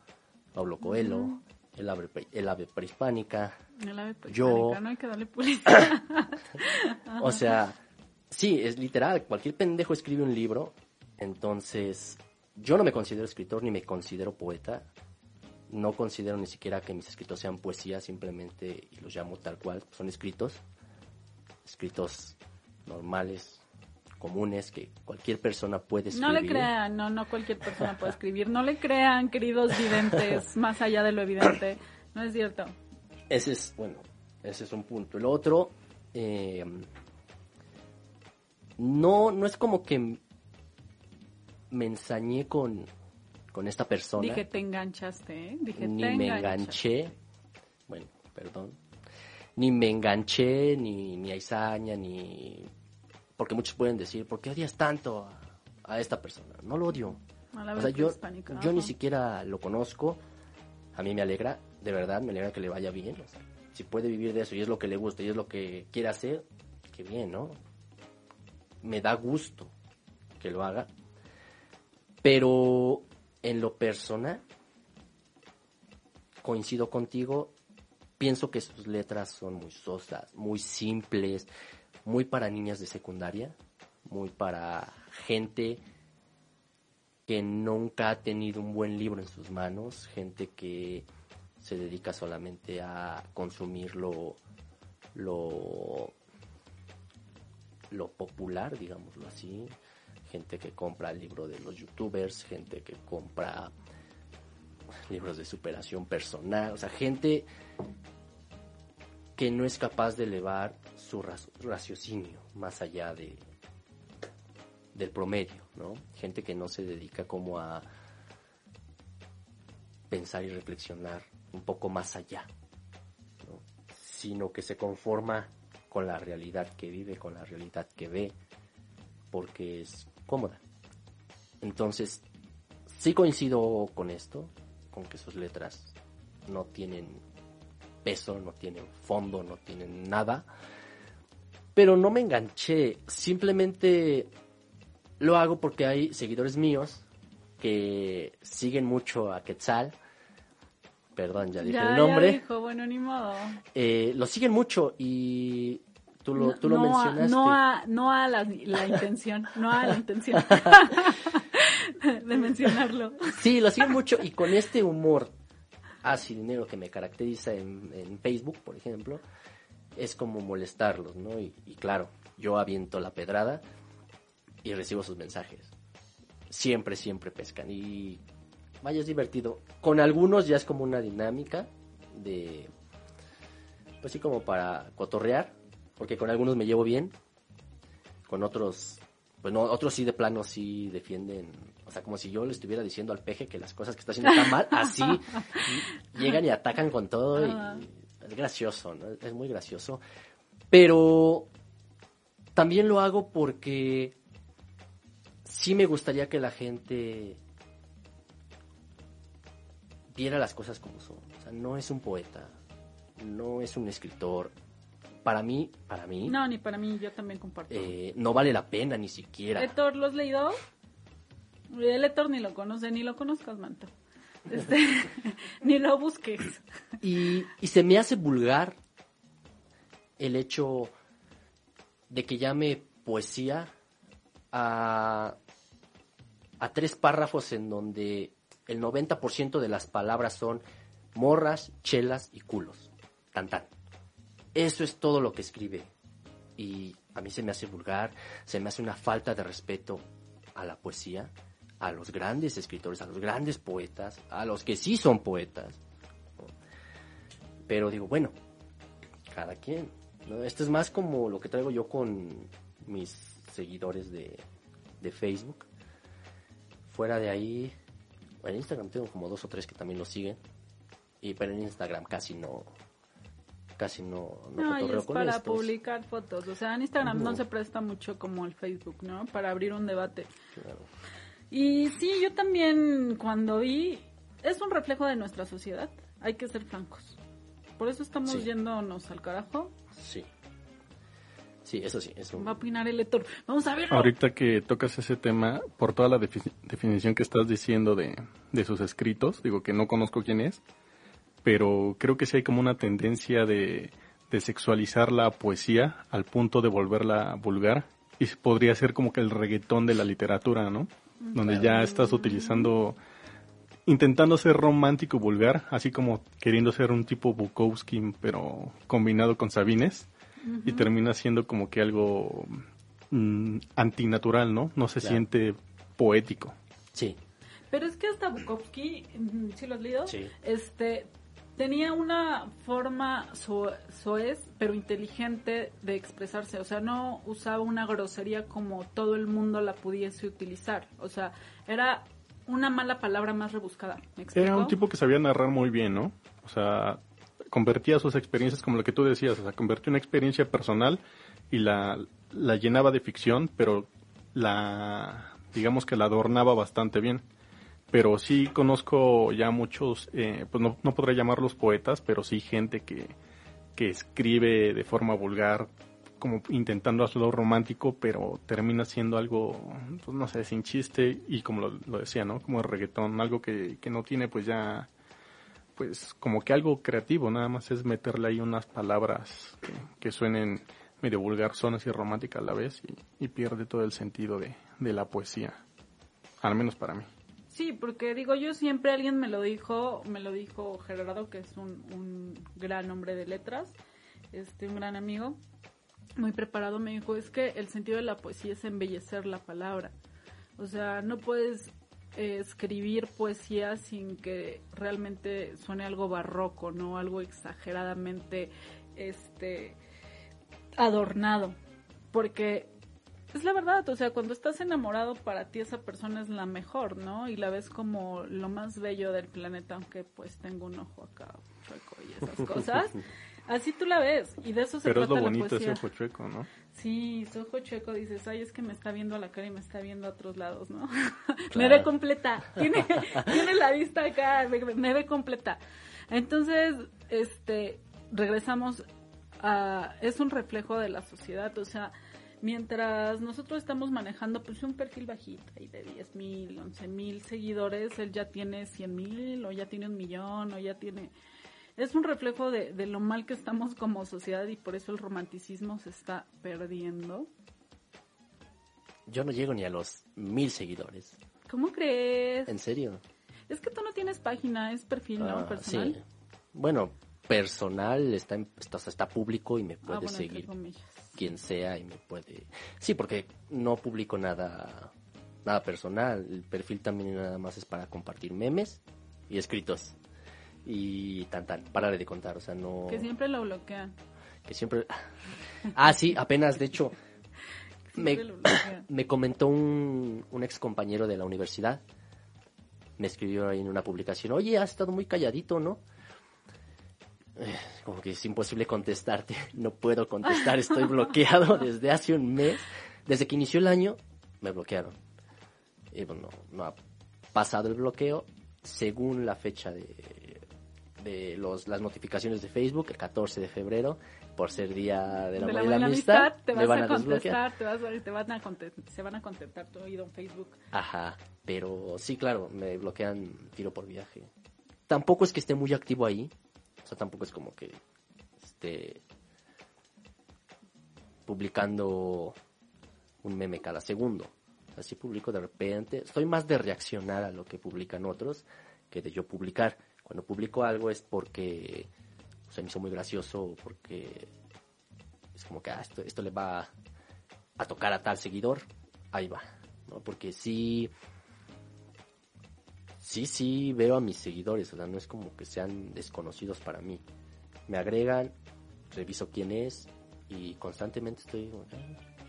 Pablo Coelho, el ave, el ave prehispánica, yo, no hay que darle publicidad. o sea, sí, es literal, cualquier pendejo escribe un libro, entonces yo no me considero escritor ni me considero poeta, no considero ni siquiera que mis escritos sean poesía, simplemente, y los llamo tal cual, son escritos, escritos normales, comunes, que cualquier persona puede escribir. No le crean, no, no cualquier persona puede escribir, no le crean, queridos videntes, más allá de lo evidente, no es cierto. Ese es, bueno, ese es un punto. El otro, eh, no, no es como que me ensañé con, con esta persona. Dije, te enganchaste, ¿eh? Dije, ni me enganché. Bueno, perdón. Ni me enganché, ni, ni a Isaña, ni... Porque muchos pueden decir, ¿por qué odias tanto a, esta persona? No lo odio. o sea, yo, yo ni siquiera lo conozco. A mí me alegra de verdad me alegra que le vaya bien. si puede vivir de eso y es lo que le gusta y es lo que quiere hacer, qué bien, ¿no? me da gusto que lo haga, pero en lo personal, coincido contigo, pienso que sus letras son muy sosas, muy simples, muy para niñas de secundaria, muy para gente que nunca ha tenido un buen libro en sus manos, gente que se dedica solamente a consumir lo, lo, popular, digámoslo así, gente que compra el libro de los youtubers, gente que compra libros de superación personal, o sea, gente que no es capaz de elevar su raciocinio más allá de, del promedio, ¿no? Gente que no se dedica como a pensar y reflexionar un poco más allá, ¿no? sino que se conforma con la realidad que vive, con la realidad que ve, porque es cómoda. Entonces, sí coincido con esto, con que sus letras no tienen peso, no tienen fondo, no tienen nada, pero no me enganché, simplemente lo hago porque hay seguidores míos que siguen mucho a Quetzal. Perdón, ya dije el nombre. Ya dijo, bueno, ni modo. Eh, lo siguen mucho y tú lo, tú lo mencionaste. no a, no a la, intención, no a la intención de mencionarlo. Sí, lo siguen mucho y con este humor ácido dinero que me caracteriza en, en, Facebook, por ejemplo, es como molestarlos, ¿no? y claro, yo aviento la pedrada y recibo sus mensajes. Siempre, siempre pescan. Y vaya, es divertido. Con algunos ya es como una dinámica de, pues sí, como para cotorrear, porque con algunos me llevo bien, con otros, pues no, otros sí de plano sí defienden, o sea, como si yo le estuviera diciendo al peje que las cosas que está haciendo están mal, así llegan y atacan con todo y es gracioso, ¿no? Es muy gracioso. Pero también lo hago porque sí me gustaría que la gente viera las cosas como son. O sea, no es un poeta, no es un escritor. Para mí, para mí. No, ni para mí, yo también comparto. Eh, no vale la pena ni siquiera. ¿Héctor lo has leído? El Héctor ni lo conoce, ni lo conozcas, Manto. Este, ni lo busques. Y, y se me hace vulgar el hecho de que llame poesía a, a tres párrafos en donde el 90% de las palabras son morras, chelas y culos. Tan tan. Eso es todo lo que escribe. Y a mí se me hace vulgar, se me hace una falta de respeto a la poesía, a los grandes escritores, a los grandes poetas, a los que sí son poetas. Pero digo, bueno, cada quien. Esto es más como lo que traigo yo con mis seguidores de, de Facebook. Fuera de ahí, en Instagram tengo como dos o tres que también lo siguen. Y pero en Instagram casi no casi no no, es para publicar fotos, o sea, en Instagram no. se presta mucho como el Facebook, ¿no? Para abrir un debate. Y sí, yo también cuando vi es un reflejo de nuestra sociedad, hay que ser francos. Por eso estamos yéndonos al carajo. Sí. Sí, eso sí. Va a opinar el lector. Vamos a ver. Ahorita que tocas ese tema, por toda la definición que estás diciendo de, sus escritos, digo que no conozco quién es, pero creo que sí hay como una tendencia de, sexualizar la poesía al punto de volverla vulgar y podría ser como que el reggaetón de la literatura, ¿no? Donde ya estás utilizando, intentando ser romántico y vulgar, así como queriendo ser un tipo Bukowski, pero combinado con Sabines y termina siendo como que algo mm, antinatural, ¿no? No se siente poético. Sí. Pero es que hasta Bukowski, mm, ¿sí lo has leído? Sí. Este, tenía una forma soez, pero inteligente de expresarse. O sea, no usaba una grosería como todo el mundo la pudiese utilizar. O sea, era una mala palabra más rebuscada. era un tipo que sabía narrar muy bien, ¿no? O sea, convertía sus experiencias como lo que tú decías, o sea, convertía una experiencia personal y la, la llenaba de ficción, pero la, digamos que la adornaba bastante bien. Pero sí conozco ya muchos, eh, pues no, no podré llamarlos poetas, pero sí gente que, que escribe de forma vulgar, como intentando hacerlo romántico, pero termina siendo algo, pues no sé, sin chiste y como lo, decía, ¿no? Como el reggaetón, algo que, que no tiene pues ya, pues como que algo creativo, nada más es meterle ahí unas palabras que, suenen medio vulgar, sonas y románticas a la vez y, pierde todo el sentido de, de la poesía, al menos para mí. Sí, porque digo, yo siempre alguien me lo dijo, me lo dijo Gerardo, que es un, gran hombre de letras, este, un gran amigo, muy preparado, me dijo, es que el sentido de la poesía es embellecer la palabra. O sea, no puedes eh, escribir poesía sin que realmente suene algo barroco, ¿no? Algo exageradamente, este, adornado. Porque es la verdad, o sea, cuando estás enamorado para ti esa persona es la mejor, ¿no? Y la ves como lo más bello del planeta, aunque pues tengo un ojo acá chueco y esas cosas. Así tú la ves, y de eso se Pero trata es lo bonito ese ojo chueco, ¿no? Sí, su ojo chueco dices, ay, es que me está viendo a la cara y me está viendo a otros lados, ¿no? me ve completa, tiene, tiene la vista acá, me, ve completa. Entonces, este, regresamos a, es un reflejo de la sociedad, o sea, mientras nosotros estamos manejando pues un perfil bajito y de 10 mil, 11 mil seguidores, él ya tiene 100 mil o ya tiene un millón o ya tiene es un reflejo de, de lo mal que estamos como sociedad y por eso el romanticismo se está perdiendo. Yo no llego ni a los mil seguidores. ¿Cómo crees? ¿En serio? Es que tú no tienes página, es perfil, ¿no? Ah, personal. Sí. Bueno, personal está, está, está público y me ah, puede seguir quien sea y me puede... Sí, porque no publico nada, nada personal. El perfil también nada más es para compartir memes y escritos y tan tan, párale de contar, o sea, no... Que siempre lo bloquean. Que siempre... Ah, sí, apenas, de hecho, me, me, comentó un, un ex compañero de la universidad, me escribió ahí en una publicación, oye, has estado muy calladito, ¿no? Como que es imposible contestarte, no puedo contestar, estoy bloqueado desde hace un mes, desde que inició el año, me bloquearon. Y bueno, no ha pasado el bloqueo según la fecha de de los, las notificaciones de Facebook el 14 de febrero por ser día de la, de la, amistad, te vas van a, contestar, te, vas, te van a se van a contestar tu oído en Facebook. Ajá, pero sí, claro, me bloquean tiro por viaje. Tampoco es que esté muy activo ahí, sea, tampoco es como que esté publicando un meme cada segundo. Así publico de repente. Estoy más de reaccionar a lo que publican otros que de yo publicar cuando publico algo es porque se me hizo muy gracioso, porque es como que ah, esto, esto le va a, tocar a tal seguidor, ahí va, ¿no? Porque sí, sí, sí veo a mis seguidores, o sea, no es como que sean desconocidos para mí. Me agregan, reviso quién es y constantemente estoy,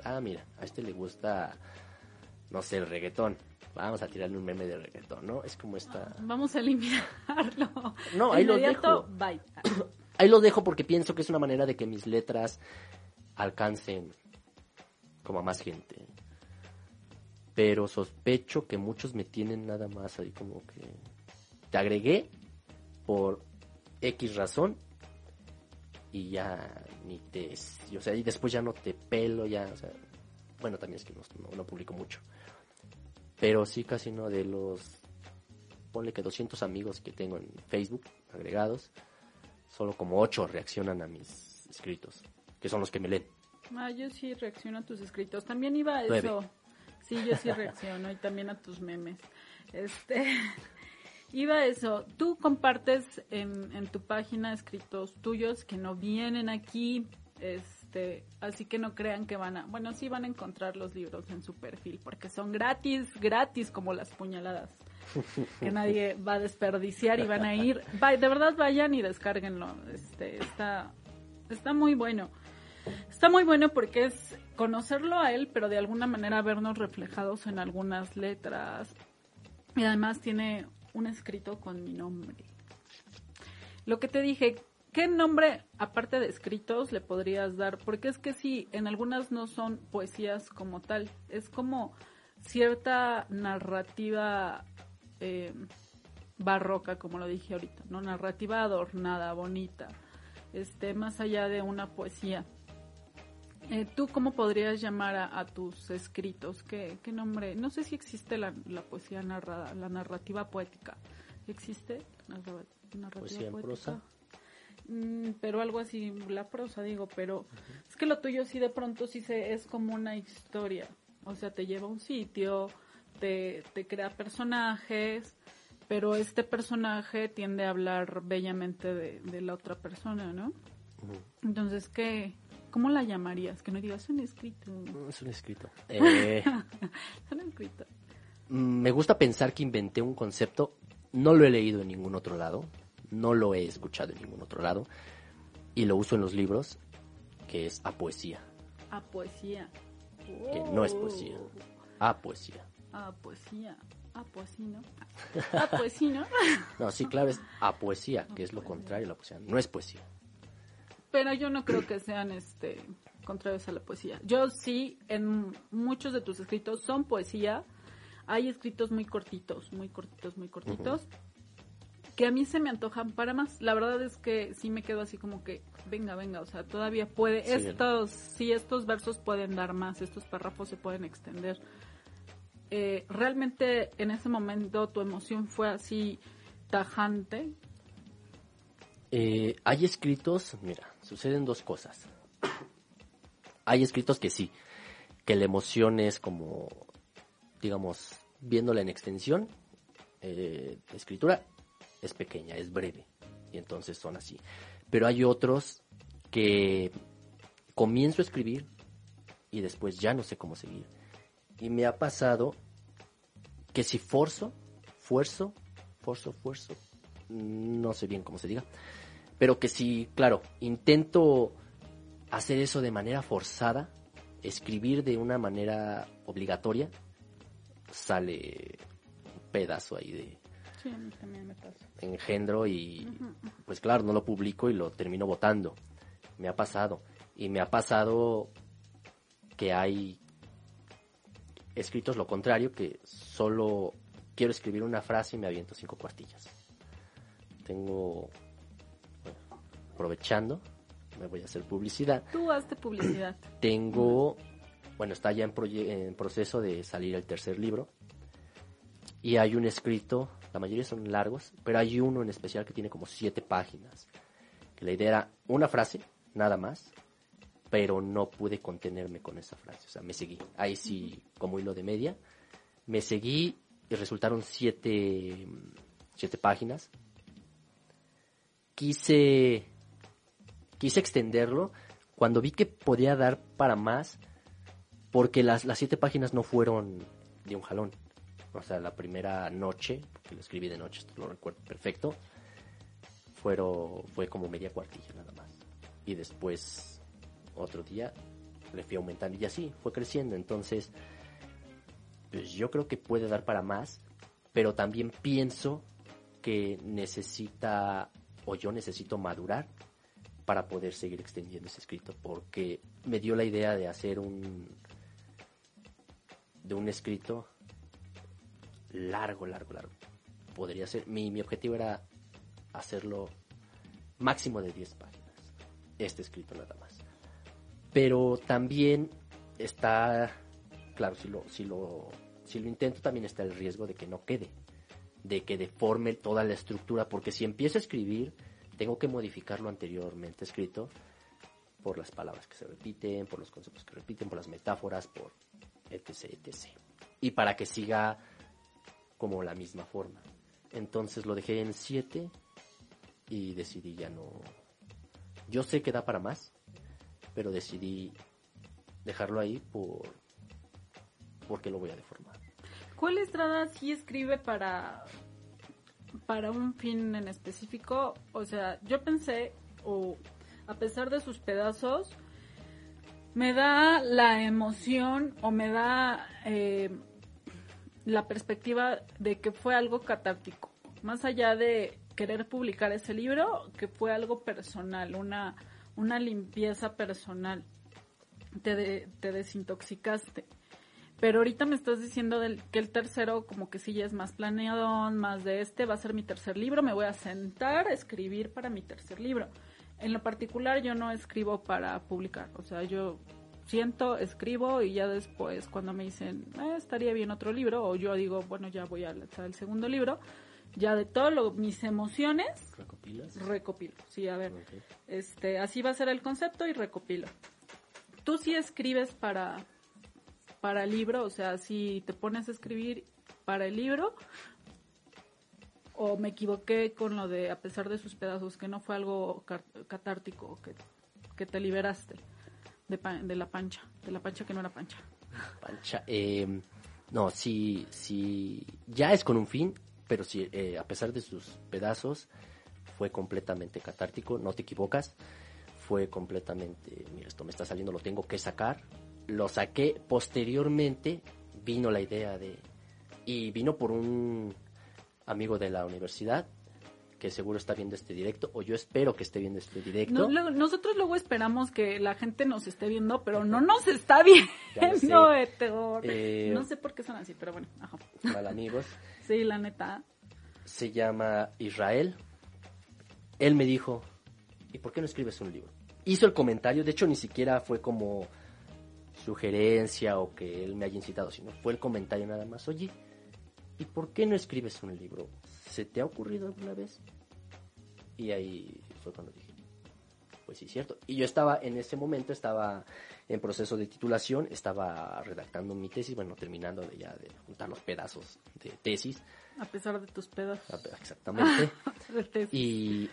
ah, mira, a este le gusta, no sé, el reggaetón vamos a tirarle un meme de reggaetón, ¿no? Es como esta... Vamos a eliminarlo. No, ahí lo dejo. Ahí lo dejo porque pienso que es una manera de que mis letras alcancen como a más gente. Pero sospecho que muchos me tienen nada más ahí como que... Te agregué por X razón y ya ni te... O sea, y después ya no te pelo, ya... O sea, bueno, también es que no, no publico mucho. Pero sí, casi no de los, ponle que 200 amigos que tengo en Facebook agregados, solo como 8 reaccionan a mis escritos, que son los que me leen. Ah, yo sí reacciono a tus escritos. También iba a eso. Sí, yo sí reacciono y también a tus memes. Este, iba a eso. Tú compartes en, en tu página escritos tuyos que no vienen aquí. Es, este, así que no crean que van a, bueno, sí van a encontrar los libros en su perfil, porque son gratis, gratis como las puñaladas, que nadie va a desperdiciar y van a ir, de verdad vayan y descárguenlo, este, está, está muy bueno. Está muy bueno porque es conocerlo a él, pero de alguna manera vernos reflejados en algunas letras. Y además tiene un escrito con mi nombre. Lo que te dije, ¿Qué nombre, aparte de escritos, le podrías dar? Porque es que sí, en algunas no son poesías como tal, es como cierta narrativa eh, barroca, como lo dije ahorita, ¿no? Narrativa adornada, bonita, este, más allá de una poesía. Eh, ¿Tú cómo podrías llamar a, tus escritos? ¿Qué, ¿Qué, nombre? No sé si existe la, la poesía narrada, la narrativa poética. ¿Existe? Narrativa ¿Poesía en prosa? Mm, pero algo así, la prosa digo, pero es que lo tuyo sí de pronto sí se, es como una historia. O sea, te lleva a un sitio, te, te crea personajes, pero este personaje tiende a hablar bellamente de, de la otra persona, ¿no? Entonces, ¿qué, ¿Cómo la llamarías? Que no digas, un escrito. Es un escrito. Eh, es un escrito. Mm, me gusta pensar que inventé un concepto, no lo he leído en ningún otro lado, no lo he escuchado en ningún otro lado, y lo uso en los libros, que es a poesía. A poesía. Que no es poesía. A poesía. A poesía. A poesía, ¿no? A poesía, ¿no? no, sí, claro, es a poesía, que es lo contrario a la poesía. No es poesía pero yo no creo que sean este contrarios a la poesía. Yo sí, en muchos de tus escritos son poesía. Hay escritos muy cortitos, muy cortitos, muy cortitos, que a mí se me antojan para más. La verdad es que sí me quedo así como que, venga, venga, o sea, todavía puede, estos, sí, estos versos pueden dar más, estos párrafos se pueden extender. Eh, realmente en ese momento tu emoción fue así tajante. Eh, hay escritos, mira, suceden dos cosas. Hay escritos que sí, que la emoción es como, digamos, viéndola en extensión, eh, escritura es pequeña, es breve, y entonces son así. Pero hay otros que comienzo a escribir y después ya no sé cómo seguir. Y me ha pasado que si forzo, fuerzo, forzo, fuerzo, no sé bien cómo se diga, pero que si, claro, intento hacer eso de manera forzada, escribir de una manera obligatoria, sale un pedazo ahí de sí, a mí también me pasa. engendro y pues claro, no lo publico y lo termino votando. Me ha pasado. Y me ha pasado que hay escritos lo contrario, que solo quiero escribir una frase y me aviento cinco cuartillas. Tengo aprovechando, me voy a hacer publicidad. Tú hazte publicidad. Tengo, bueno, está ya en, en proceso de salir el tercer libro. Y hay un escrito, la mayoría son largos, pero hay uno en especial que tiene como siete páginas. Que la idea era una frase, nada más, pero no pude contenerme con esa frase. O sea, me seguí. Ahí sí, como hilo de media. Me seguí y resultaron siete, siete páginas. Quise quise extenderlo cuando vi que podía dar para más, porque las, siete páginas no fueron de un jalón. O sea, la primera noche, porque lo escribí de noche, esto lo recuerdo perfecto, fueron, fue como media cuartilla nada más. Y después, otro día, le fui aumentando y así, fue creciendo. Entonces, pues yo creo que puede dar para más, pero también pienso que necesita, o yo necesito madurar para poder seguir extendiendo ese escrito, porque me dio la idea de hacer un de un escrito largo, largo, largo. Podría ser, mi, mi objetivo era hacerlo máximo de 10 páginas, este escrito nada más. Pero también está, claro, si lo, si lo, si lo intento también está el riesgo de que no quede, de que deforme toda la estructura, porque si empiezo a escribir, tengo que modificar lo anteriormente escrito por las palabras que se repiten, por los conceptos que repiten, por las metáforas, por etc, etc. Y para que siga como la misma forma. Entonces lo dejé en 7 y decidí ya no... Yo sé que da para más, pero decidí dejarlo ahí por porque lo voy a deformar. ¿Cuál Estrada sí escribe para para un fin en específico. O sea, yo pensé, o a pesar de sus pedazos, me da la emoción o me da eh, la perspectiva de que fue algo catártico. Más allá de querer publicar ese libro, que fue algo personal, una, una limpieza personal. Te, te desintoxicaste. Pero ahorita me estás diciendo del, que el tercero como que sí ya es más planeado, más de este, va a ser mi tercer libro, me voy a sentar a escribir para mi tercer libro. En lo particular yo no escribo para publicar, o sea, yo siento, escribo y ya después cuando me dicen, eh, estaría bien otro libro, o yo digo, bueno, ya voy a lanzar el segundo libro, ya de todas mis emociones, ¿Recopilas? recopilo. Sí, a ver, este, así va a ser el concepto y recopilo. Tú sí escribes para, para el libro, o sea, si te pones a escribir para el libro, o me equivoqué con lo de a pesar de sus pedazos, que no fue algo catártico, que, que te liberaste de, de la pancha, de la pancha que no era pancha. Pancha. eh, no, sí, sí, ya es con un fin, pero sí, eh, a pesar de sus pedazos, fue completamente catártico, no te equivocas, fue completamente, mira, esto me está saliendo, lo tengo que sacar, lo saqué, posteriormente vino la idea de, y vino por un amigo de la universidad, que seguro está viendo este directo, o yo espero que esté viendo este directo. No, nosotros luego esperamos que la gente nos esté viendo, pero no nos está viendo, Héctor. Eh, No sé por qué son así, pero bueno, ajá. Mal amigos. Sí, la neta. se llama Israel. Él me dijo, ¿y por qué no escribes un libro? Hizo el comentario, de hecho ni siquiera fue como sugerencia o que él me haya incitado, sino fue el comentario nada más, oye, ¿y por qué no escribes un libro? ¿Se te ha ocurrido alguna vez? Y ahí fue cuando dije, pues sí, cierto. Y yo estaba, en ese momento, estaba en proceso de titulación, estaba redactando mi tesis, bueno, terminando de ya de juntar los pedazos de tesis, A pesar de tus pedazos. exactamente. de tesis. Y,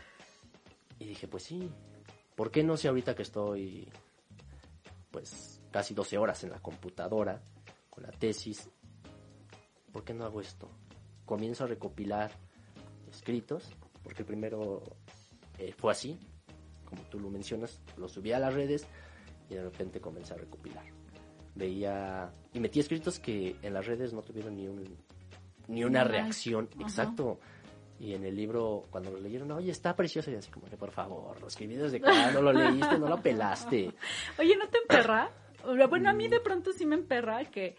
y dije, pues sí, ¿por qué no sé ahorita que estoy pues casi 12 horas en la computadora con la tesis? ¿Por qué no hago esto? Comienzo a recopilar escritos, porque primero eh, fue así, como tú lo mencionas, lo subí a las redes y de repente comencé a recopilar. Veía y metí escritos que en las redes no tuvieron ni un ni una Like. reacción, Ajá. exacto. Y en el libro, cuando lo leyeron, oye, está precioso. Y así como que, por favor, lo escribí desde no lo leíste, no lo pelaste. Oye, ¿no te emperra? Bueno, a Mm. mí de pronto sí me emperra que,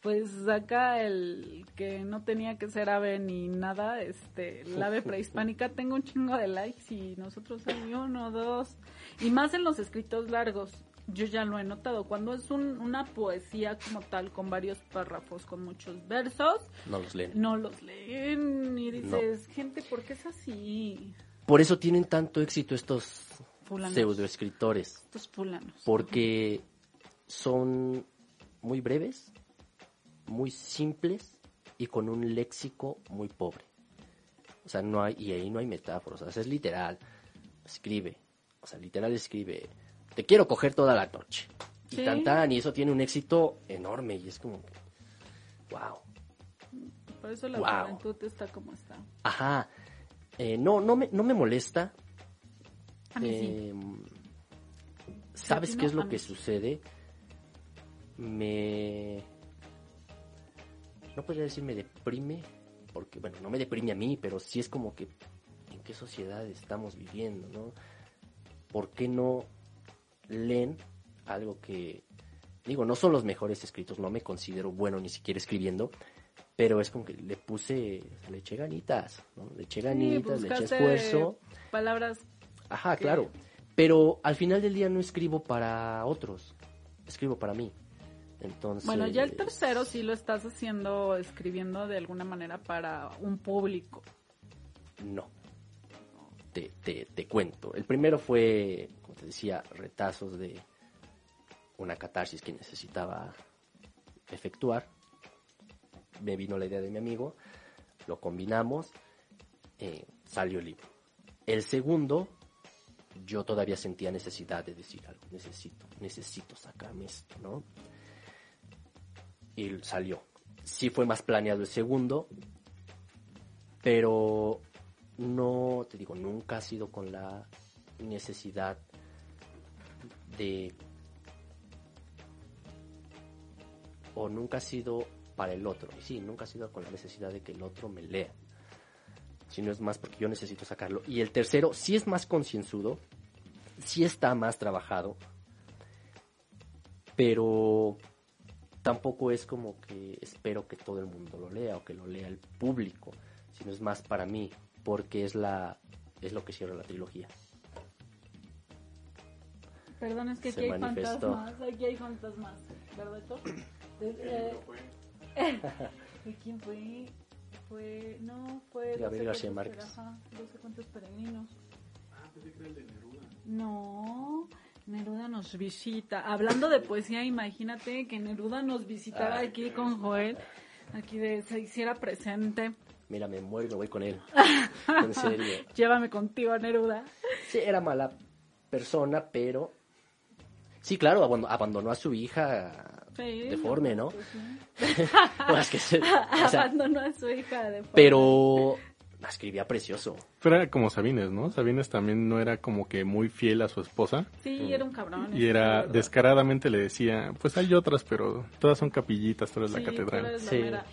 pues acá el que no tenía que ser ave ni nada, este, la ave prehispánica, tengo un chingo de likes y nosotros hay uno, dos. Y más en los escritos largos. Yo ya lo he notado. Cuando es un- una poesía como tal, con varios párrafos, con muchos versos, No los leen. no los leen y dices, gente, ¿por qué es así? Por eso tienen tanto éxito estos pseudoescritores, Estos fulanos. porque son muy breves, muy simples y con un léxico muy pobre. O sea, no hay, y ahí no hay metáforas, o sea, es literal. Escribe, o sea, literal escribe, te quiero coger toda la noche. Y tan tan, y eso tiene un éxito enorme, y es como, wow. Por eso la Wow. juventud está como está. Ajá. Eh, no, no me, no me molesta. A mí sí. Eh, ¿Sabes qué no, es lo que sucede? Me... No podría decir me deprime, porque, bueno, no me deprime a mí, pero sí es como que en qué sociedad estamos viviendo, ¿no? ¿Por qué no leen algo que, digo, no son los mejores escritos, no me considero bueno ni siquiera escribiendo, pero es como que le puse, le eché ganitas, ¿no? Le eché ganitas, le eché esfuerzo. Palabras. Ajá, que- claro. Pero al final del día no escribo para otros, escribo para mí. Entonces. Bueno, ya el tercero sí lo estás haciendo, escribiendo de alguna manera para un público. No. Te, te, te cuento. El primero fue, como te decía, retazos de una catarsis que necesitaba efectuar. Me vino la idea de mi amigo, lo combinamos, eh, salió el libro. El segundo, yo todavía sentía necesidad de decir algo, necesito, necesito sacarme esto, ¿no? Y salió. Sí fue más planeado el segundo, pero no, te digo, nunca ha sido con la necesidad de... o nunca ha sido para el otro. Y sí, nunca ha sido con la necesidad de que el otro me lea. Sino es más porque yo necesito sacarlo. Y el tercero sí es más concienzudo, sí está más trabajado, pero tampoco es como que espero que todo el mundo lo lea o que lo lea el público, sino es más para mí, porque es la es lo que cierra la trilogía. Perdón, es que Se aquí hay manifestó. fantasmas. Aquí hay fantasmas. ¿Verdad? De, eh, ¿De quién fue? Fue. No, fue. Gabriel no sé García cuántos Márquez. pere- Ajá, no sé cuántos peregrinos. No, Neruda nos visita. Hablando de poesía, imagínate que Neruda nos visitara Ay, aquí con Joel. Aquí de, se hiciera presente. Mira, me muero y me voy con él. En serio. Llévame contigo, Neruda. Sí, era mala persona, pero... Sí, claro, abandonó, a su hija Sí, deforme, ¿no? pues sí. Bueno, es que se- o sea, Abandonó a su hija de forma- pero escribía precioso. Pero era como Sabines, ¿no? Sabines también no era como que muy fiel a su esposa. Sí, era un cabrón. Y era verdad. descaradamente le decía, pues hay otras, pero todas son capillitas, la Sí, tú catedral. la Sí. mera.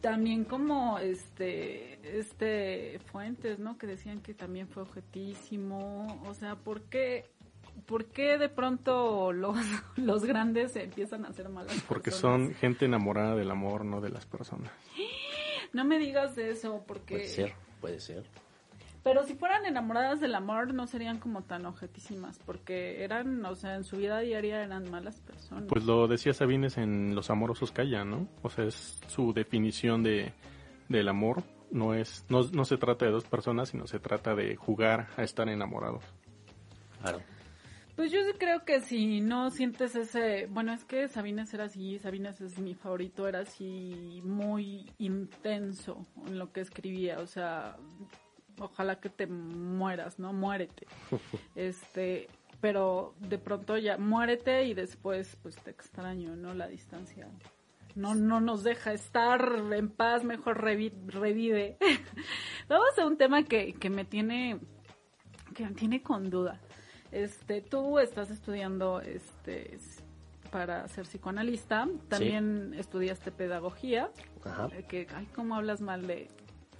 También como este este Fuentes, ¿no? Que decían que también fue objetísimo. O sea, ¿por qué, por qué de pronto los, los grandes se empiezan a hacer malas Porque personas? son gente enamorada del amor, no de las personas. No me digas eso, porque... Puede ser, puede ser. Pero si fueran enamoradas del amor, no serían como tan objetísimas, porque eran, o sea, en su vida diaria eran malas personas. Pues lo decía Sabines en Los amorosos callan, ¿no? O sea, es su definición de del amor. No es no, no se trata de dos personas, sino se trata de jugar a estar enamorados. Claro. Pues yo creo que si no sientes ese, bueno, es que Sabines era así, Sabines es mi favorito, era así muy intenso en lo que escribía, o sea, ojalá que te mueras, ¿no? Muérete. Este, pero de pronto ya muérete y después pues te extraño, ¿no? La distancia no no nos deja estar en paz, mejor revi- revive. Vamos a un tema que, que me tiene que me tiene con duda. Este, tú estás estudiando este para ser psicoanalista, también estudiaste pedagogía, Ajá. eh, que ay cómo hablas mal de,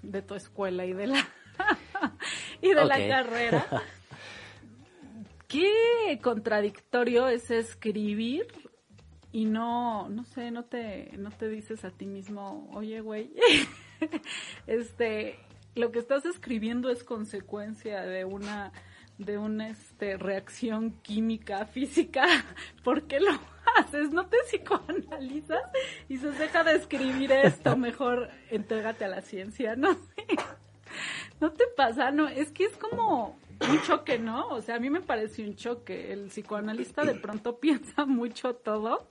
de tu escuela y de la y de la carrera. Qué contradictorio es escribir y no, no sé, no te, no te dices a ti mismo, oye, güey, este, lo que estás escribiendo es consecuencia de una, de una, este, reacción química, física, ¿por qué lo haces? ¿No te psicoanalizas? Y dices, deja de escribir esto, mejor entrégate a la ciencia, no sé. ¿No te pasa? No, es que es como un choque, ¿no? O sea, a mí me parece un choque. El psicoanalista de pronto piensa mucho todo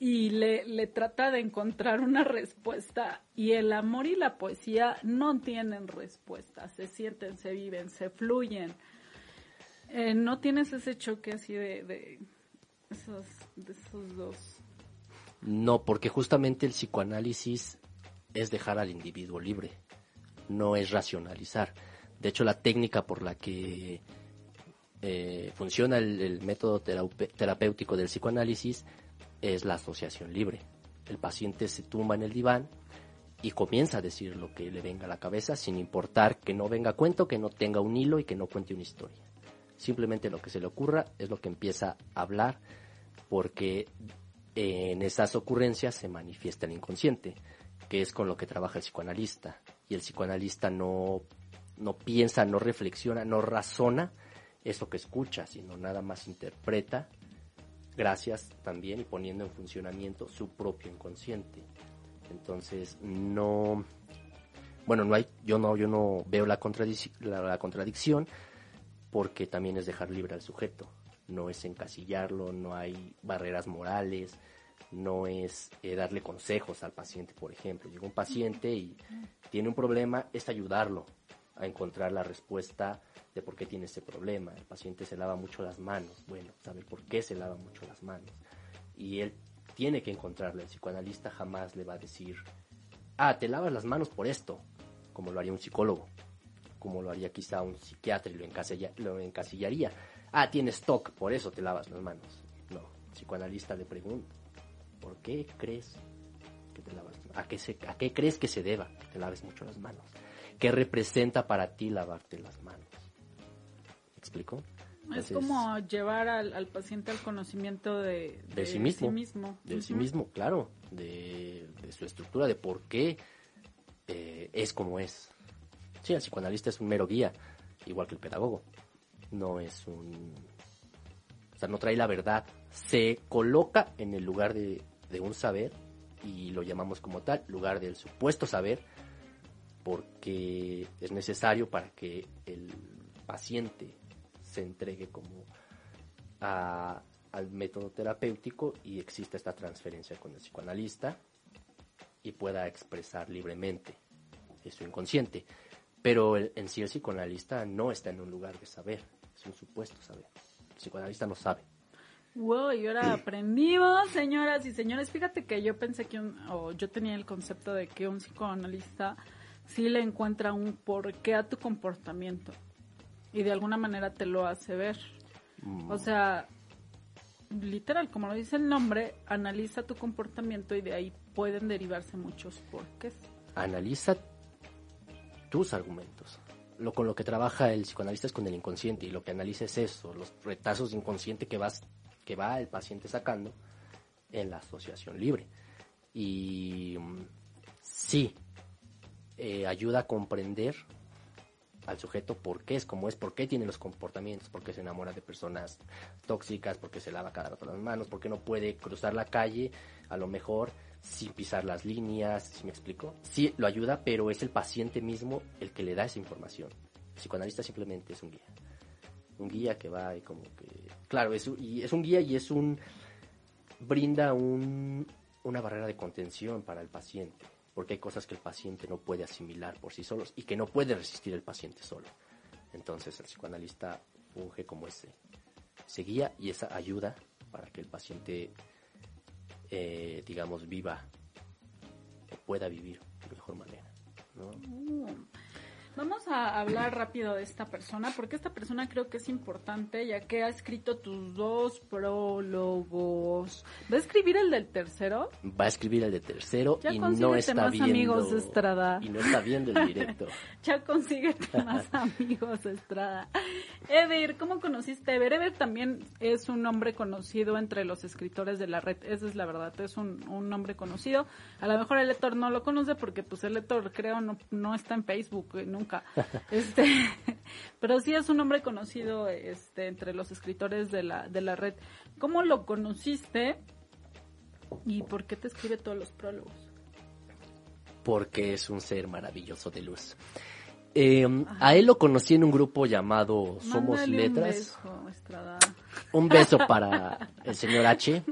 y le, le trata de encontrar una respuesta. Y el amor y la poesía no tienen respuesta. Se sienten, se viven, se fluyen. Eh, no tienes ese choque así de, de, esos, de esos dos. No, porque justamente el psicoanálisis es dejar al individuo libre, no es racionalizar. De hecho, la técnica por la que eh, funciona el, el método terapéutico del psicoanálisis es la asociación libre. El paciente se tumba en el diván y comienza a decir lo que le venga a la cabeza sin importar que no venga a cuento, que no tenga un hilo y que no cuente una historia. Simplemente lo que se le ocurra es lo que empieza a hablar porque en esas ocurrencias se manifiesta el inconsciente, que es con lo que trabaja el psicoanalista. Y el psicoanalista no, no piensa, no reflexiona, no razona eso que escucha, sino nada más interpreta, gracias también y poniendo en funcionamiento su propio inconsciente. Entonces, no, bueno, no hay, yo no, yo no veo la, contradic- la, la contradicción porque también es dejar libre al sujeto, no es encasillarlo, no hay barreras morales, no es eh, darle consejos al paciente, por ejemplo. Llega un paciente y tiene un problema, es ayudarlo a encontrar la respuesta de por qué tiene ese problema. El paciente se lava mucho las manos, bueno, saber por qué se lava mucho las manos. Y él tiene que encontrarlo. El psicoanalista jamás le va a decir, ah, te lavas las manos por esto, como lo haría un psicólogo, como lo haría quizá un psiquiatra y lo, encasilla- lo encasillaría. Ah, tienes TOC, por eso te lavas las manos. No, el psicoanalista le pregunta, ¿por qué crees que te lavas? ¿A qué, se- ¿A qué crees que se deba que te laves mucho las manos? ¿Qué representa para ti lavarte las manos? ¿Me explico? Es como llevar al, al paciente al conocimiento de, de sí mismo, mismo. de sí mismo, claro, de, de su estructura, de por qué eh, es como es. Sí, el psicoanalista es un mero guía, igual que el pedagogo. No es un O sea, no trae la verdad. Se coloca en el lugar de, de un saber y lo llamamos como tal, lugar del supuesto saber, porque es necesario para que el paciente se entregue como a- al método terapéutico y exista esta transferencia con el psicoanalista y pueda expresar libremente su inconsciente. Pero el- en sí el psicoanalista no está en un lugar de saber, es un supuesto saber. El psicoanalista no sabe. Wow, y ahora aprendimos, señoras y señores. Fíjate que yo pensé que un, o yo tenía el concepto de que un psicoanalista sí le encuentra un porqué a tu comportamiento y de alguna manera te lo hace ver. Mm, O sea, literal, como lo dice el nombre, analiza tu comportamiento y de ahí pueden derivarse muchos porqués. analiza tus argumentos. Lo con lo que trabaja el psicoanalista es con el inconsciente y lo que analiza es eso, los retazos de inconsciente que vas que va el paciente sacando en la asociación libre. Y mm, sí, eh, ayuda a comprender al sujeto por qué es como es, por qué tiene los comportamientos, por qué se enamora de personas tóxicas, por qué se lava cada rato las manos, por qué no puede cruzar la calle, a lo mejor sin pisar las líneas, ¿sí me explico? Sí, lo ayuda, pero es el paciente mismo el que le da esa información. El psicoanalista simplemente es un guía. Un guía que va y como que... Claro, es, y es un guía y es un... brinda un, una barrera de contención para el paciente, porque hay cosas que el paciente no puede asimilar por sí solos y que no puede resistir el paciente solo. Entonces el psicoanalista funge como ese, ese guía y esa ayuda para que el paciente, eh, digamos, viva o pueda vivir de mejor manera. ¿no? Vamos a hablar rápido de esta persona, porque esta persona creo que es importante, ya que ha escrito tus dos prólogos. ¿Va a escribir el del tercero? Va a escribir el de tercero Ya y no está más viendo amigos, Estrada. y no está viendo el directo. Ya consíguete más amigos, Estrada. Ever, ¿cómo conociste a Ever? Ever también es un nombre conocido entre los escritores de la red. Esa es la verdad, es un, un nombre conocido. A lo mejor el lector no lo conoce porque pues el lector creo no, no está en Facebook eh, nunca. Este, pero sí es un nombre conocido este entre los escritores de la de la red. ¿Cómo lo conociste? ¿Y por qué te escribe todos los prólogos? porque es un ser maravilloso de luz. Eh, a él lo conocí en un grupo llamado Somos Mándale Letras. Un beso, Estrada. Un beso para el señor H,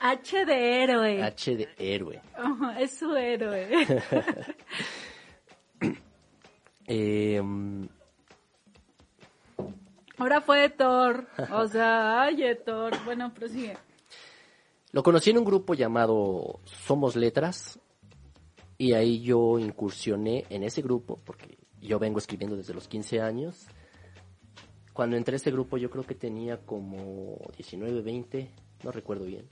H de héroe. H de héroe. Es su héroe. Eh, Ahora fue Thor. O sea, ay, Thor. Bueno, prosigue. lo conocí en un grupo llamado Somos Letras y ahí yo incursioné en ese grupo porque yo vengo escribiendo desde los 15 años. Cuando entré a ese grupo yo creo que tenía como 19, 20, no recuerdo bien.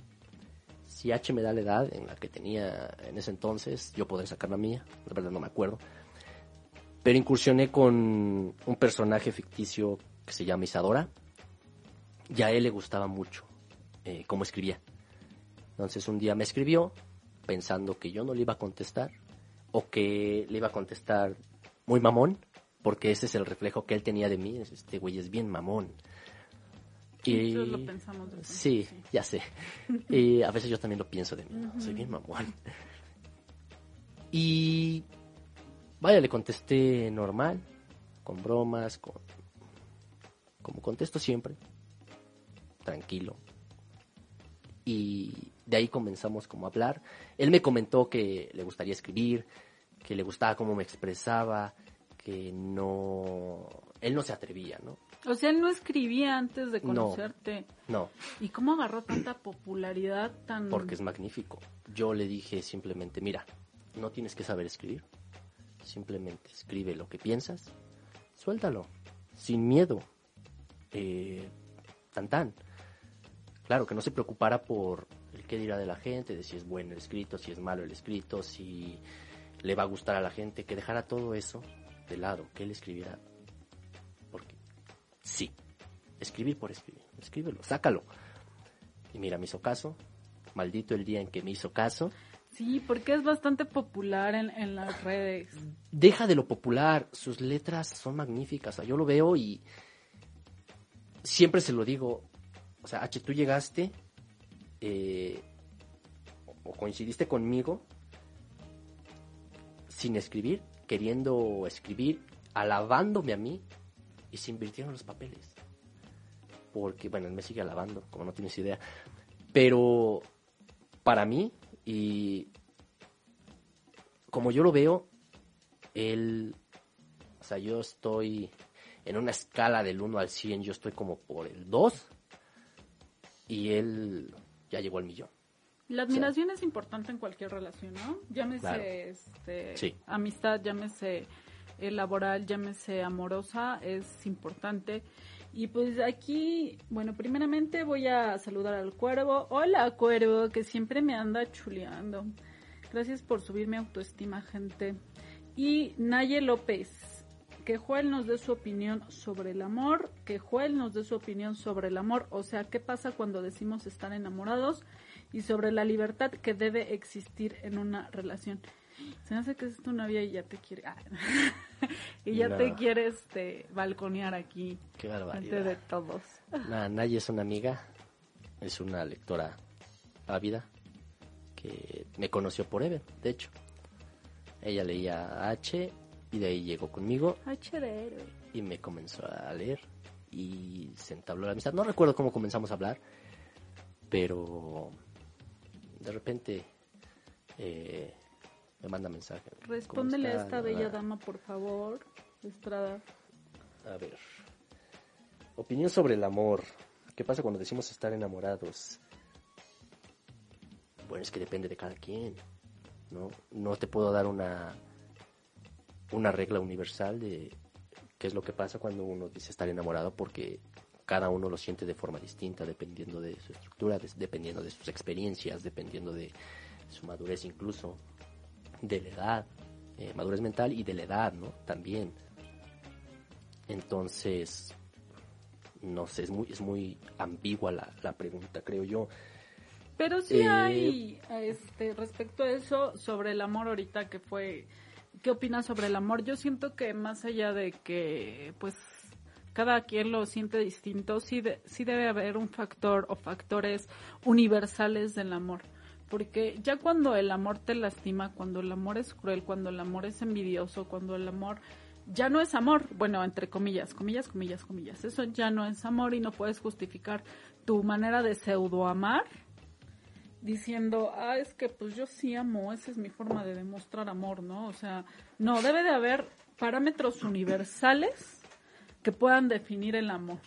Si H me da la edad en la que tenía en ese entonces, yo podré sacar la mía, la verdad no me acuerdo. Pero incursioné con un personaje ficticio que se llama Isadora. Y a él le gustaba mucho eh, cómo escribía. Entonces un día me escribió pensando que yo no le iba a contestar o que le iba a contestar muy mamón, porque ese es el reflejo que él tenía de mí. es, Este güey es bien mamón. Y lo pensamos de sí, pronto, ya sé. Y a veces yo también lo pienso de mí, ¿no? soy bien mamón. Y vaya, le contesté normal, con bromas, con como contesto siempre, tranquilo. Y de ahí comenzamos como a hablar. Él me comentó que le gustaría escribir, que le gustaba cómo me expresaba, que no... Él no se atrevía, ¿no? O sea, él no escribía antes de No. conocerte. No, ¿Y cómo agarró tanta popularidad tan... porque es magnífico. Yo le dije simplemente, mira, no tienes que saber escribir. Simplemente escribe lo que piensas, suéltalo, sin miedo. Eh, tan tan. Claro, que no se preocupara por el qué dirá de la gente, de si es bueno el escrito, si es malo el escrito, si le va a gustar a la gente, que dejara todo eso de lado, que él escribiera. Porque sí, escribir por escribir, escríbelo, sácalo. Y mira, me hizo caso, maldito el día en que me hizo caso. Sí, porque es bastante popular en, en las redes. deja de lo popular, sus letras son magníficas, o sea, yo lo veo y siempre se lo digo, o sea, H, tú llegaste eh, o coincidiste conmigo sin escribir, queriendo escribir, alabándome a mí y se invirtieron los papeles. Porque, bueno, él me sigue alabando, como no tienes idea. Pero para mí, y como yo lo veo, él, o sea, yo estoy en una escala del 1 al 100, yo estoy como por el 2 y él ya llegó al millón. La admiración es importante en cualquier relación, ¿no? Llámese este, amistad, llámese eh, laboral, llámese amorosa, es importante. Y pues aquí, bueno, primeramente voy a saludar al cuervo. Hola, cuervo, que siempre me anda chuleando. Gracias por subir mi autoestima, gente. Y Naye López, que Joel nos dé su opinión sobre el amor, que Joel nos dé su opinión sobre el amor, o sea, qué pasa cuando decimos estar enamorados y sobre la libertad que debe existir en una relación. Se me hace que es tu novia y ya te quiere. Ah, y ya te quiere este, balconear aquí. Qué barbaridad. de todos. Naye es una amiga, es una lectora ávida que me conoció por Eve, de hecho. Ella leía H y de ahí llegó conmigo. H de héroe. Y me comenzó a leer y se entabló la amistad. No recuerdo cómo comenzamos a hablar, pero de repente eh, me manda mensaje. Respóndele a esta bella dama, por favor, Estrada. A ver. Opinión sobre el amor. ¿Qué pasa cuando decimos estar enamorados? Bueno, es que depende de cada quien. ¿no? No te puedo dar una, una regla universal de qué es lo que pasa cuando uno dice estar enamorado porque cada uno lo siente de forma distinta dependiendo de su estructura, dependiendo de sus experiencias, dependiendo de su madurez incluso, de la edad, eh, madurez mental y de la edad, ¿no? También. Entonces, no sé, es muy, es muy ambigua la, la pregunta, creo yo. Pero sí eh, hay, este, respecto a eso, sobre el amor ahorita que fue, ¿qué opinas sobre el amor? Yo siento que más allá de que, pues, cada quien lo siente distinto, sí, sí debe haber un factor o factores universales del amor. Porque ya cuando el amor te lastima, cuando el amor es cruel, cuando el amor es envidioso, cuando el amor ya no es amor, bueno, entre comillas, comillas, comillas, comillas, eso ya no es amor y no puedes justificar tu manera de pseudo amar diciendo, ah, es que pues yo sí amo, esa es mi forma de demostrar amor, ¿no? O sea, no, debe de haber parámetros universales que puedan definir el amor.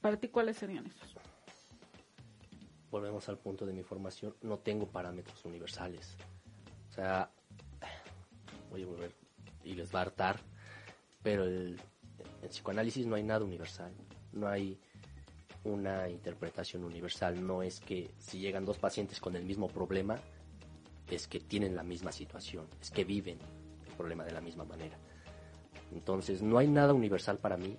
Para ti, ¿cuáles serían esos? Volvemos al punto de mi formación. No tengo parámetros universales. O sea, voy a volver y les va a hartar, pero el, en psicoanálisis no hay nada universal. No hay una interpretación universal. No es que si llegan dos pacientes con el mismo problema, es que tienen la misma situación, es que viven el problema de la misma manera. Entonces no hay nada universal para mí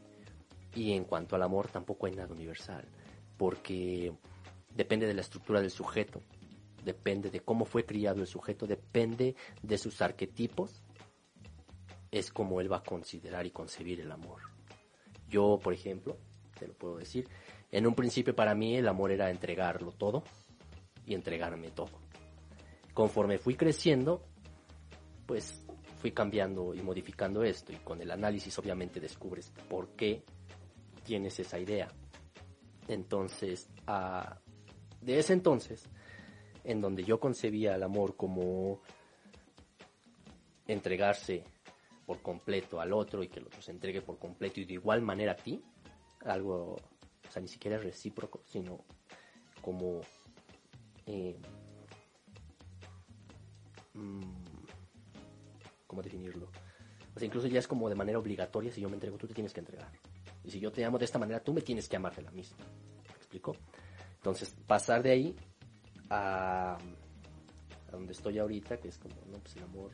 y en cuanto al amor tampoco hay nada universal, porque depende de la estructura del sujeto, depende de cómo fue criado el sujeto, depende de sus arquetipos, es como él va a considerar y concebir el amor. Yo, por ejemplo, te lo puedo decir, en un principio para mí el amor era entregarlo todo y entregarme todo. Conforme fui creciendo, pues fui cambiando y modificando esto y con el análisis obviamente descubres por qué tienes esa idea. Entonces, de ese entonces, en donde yo concebía el amor como entregarse por completo al otro y que el otro se entregue por completo y de igual manera a ti, algo, o sea, ni siquiera recíproco, sino como... Eh, mm, cómo definirlo. O sea, incluso ya es como de manera obligatoria, si yo me entrego, tú te tienes que entregar. Y si yo te amo de esta manera, tú me tienes que amar de la misma. ¿Me explico? Entonces, pasar de ahí a, a donde estoy ahorita, que es como, no, pues el amor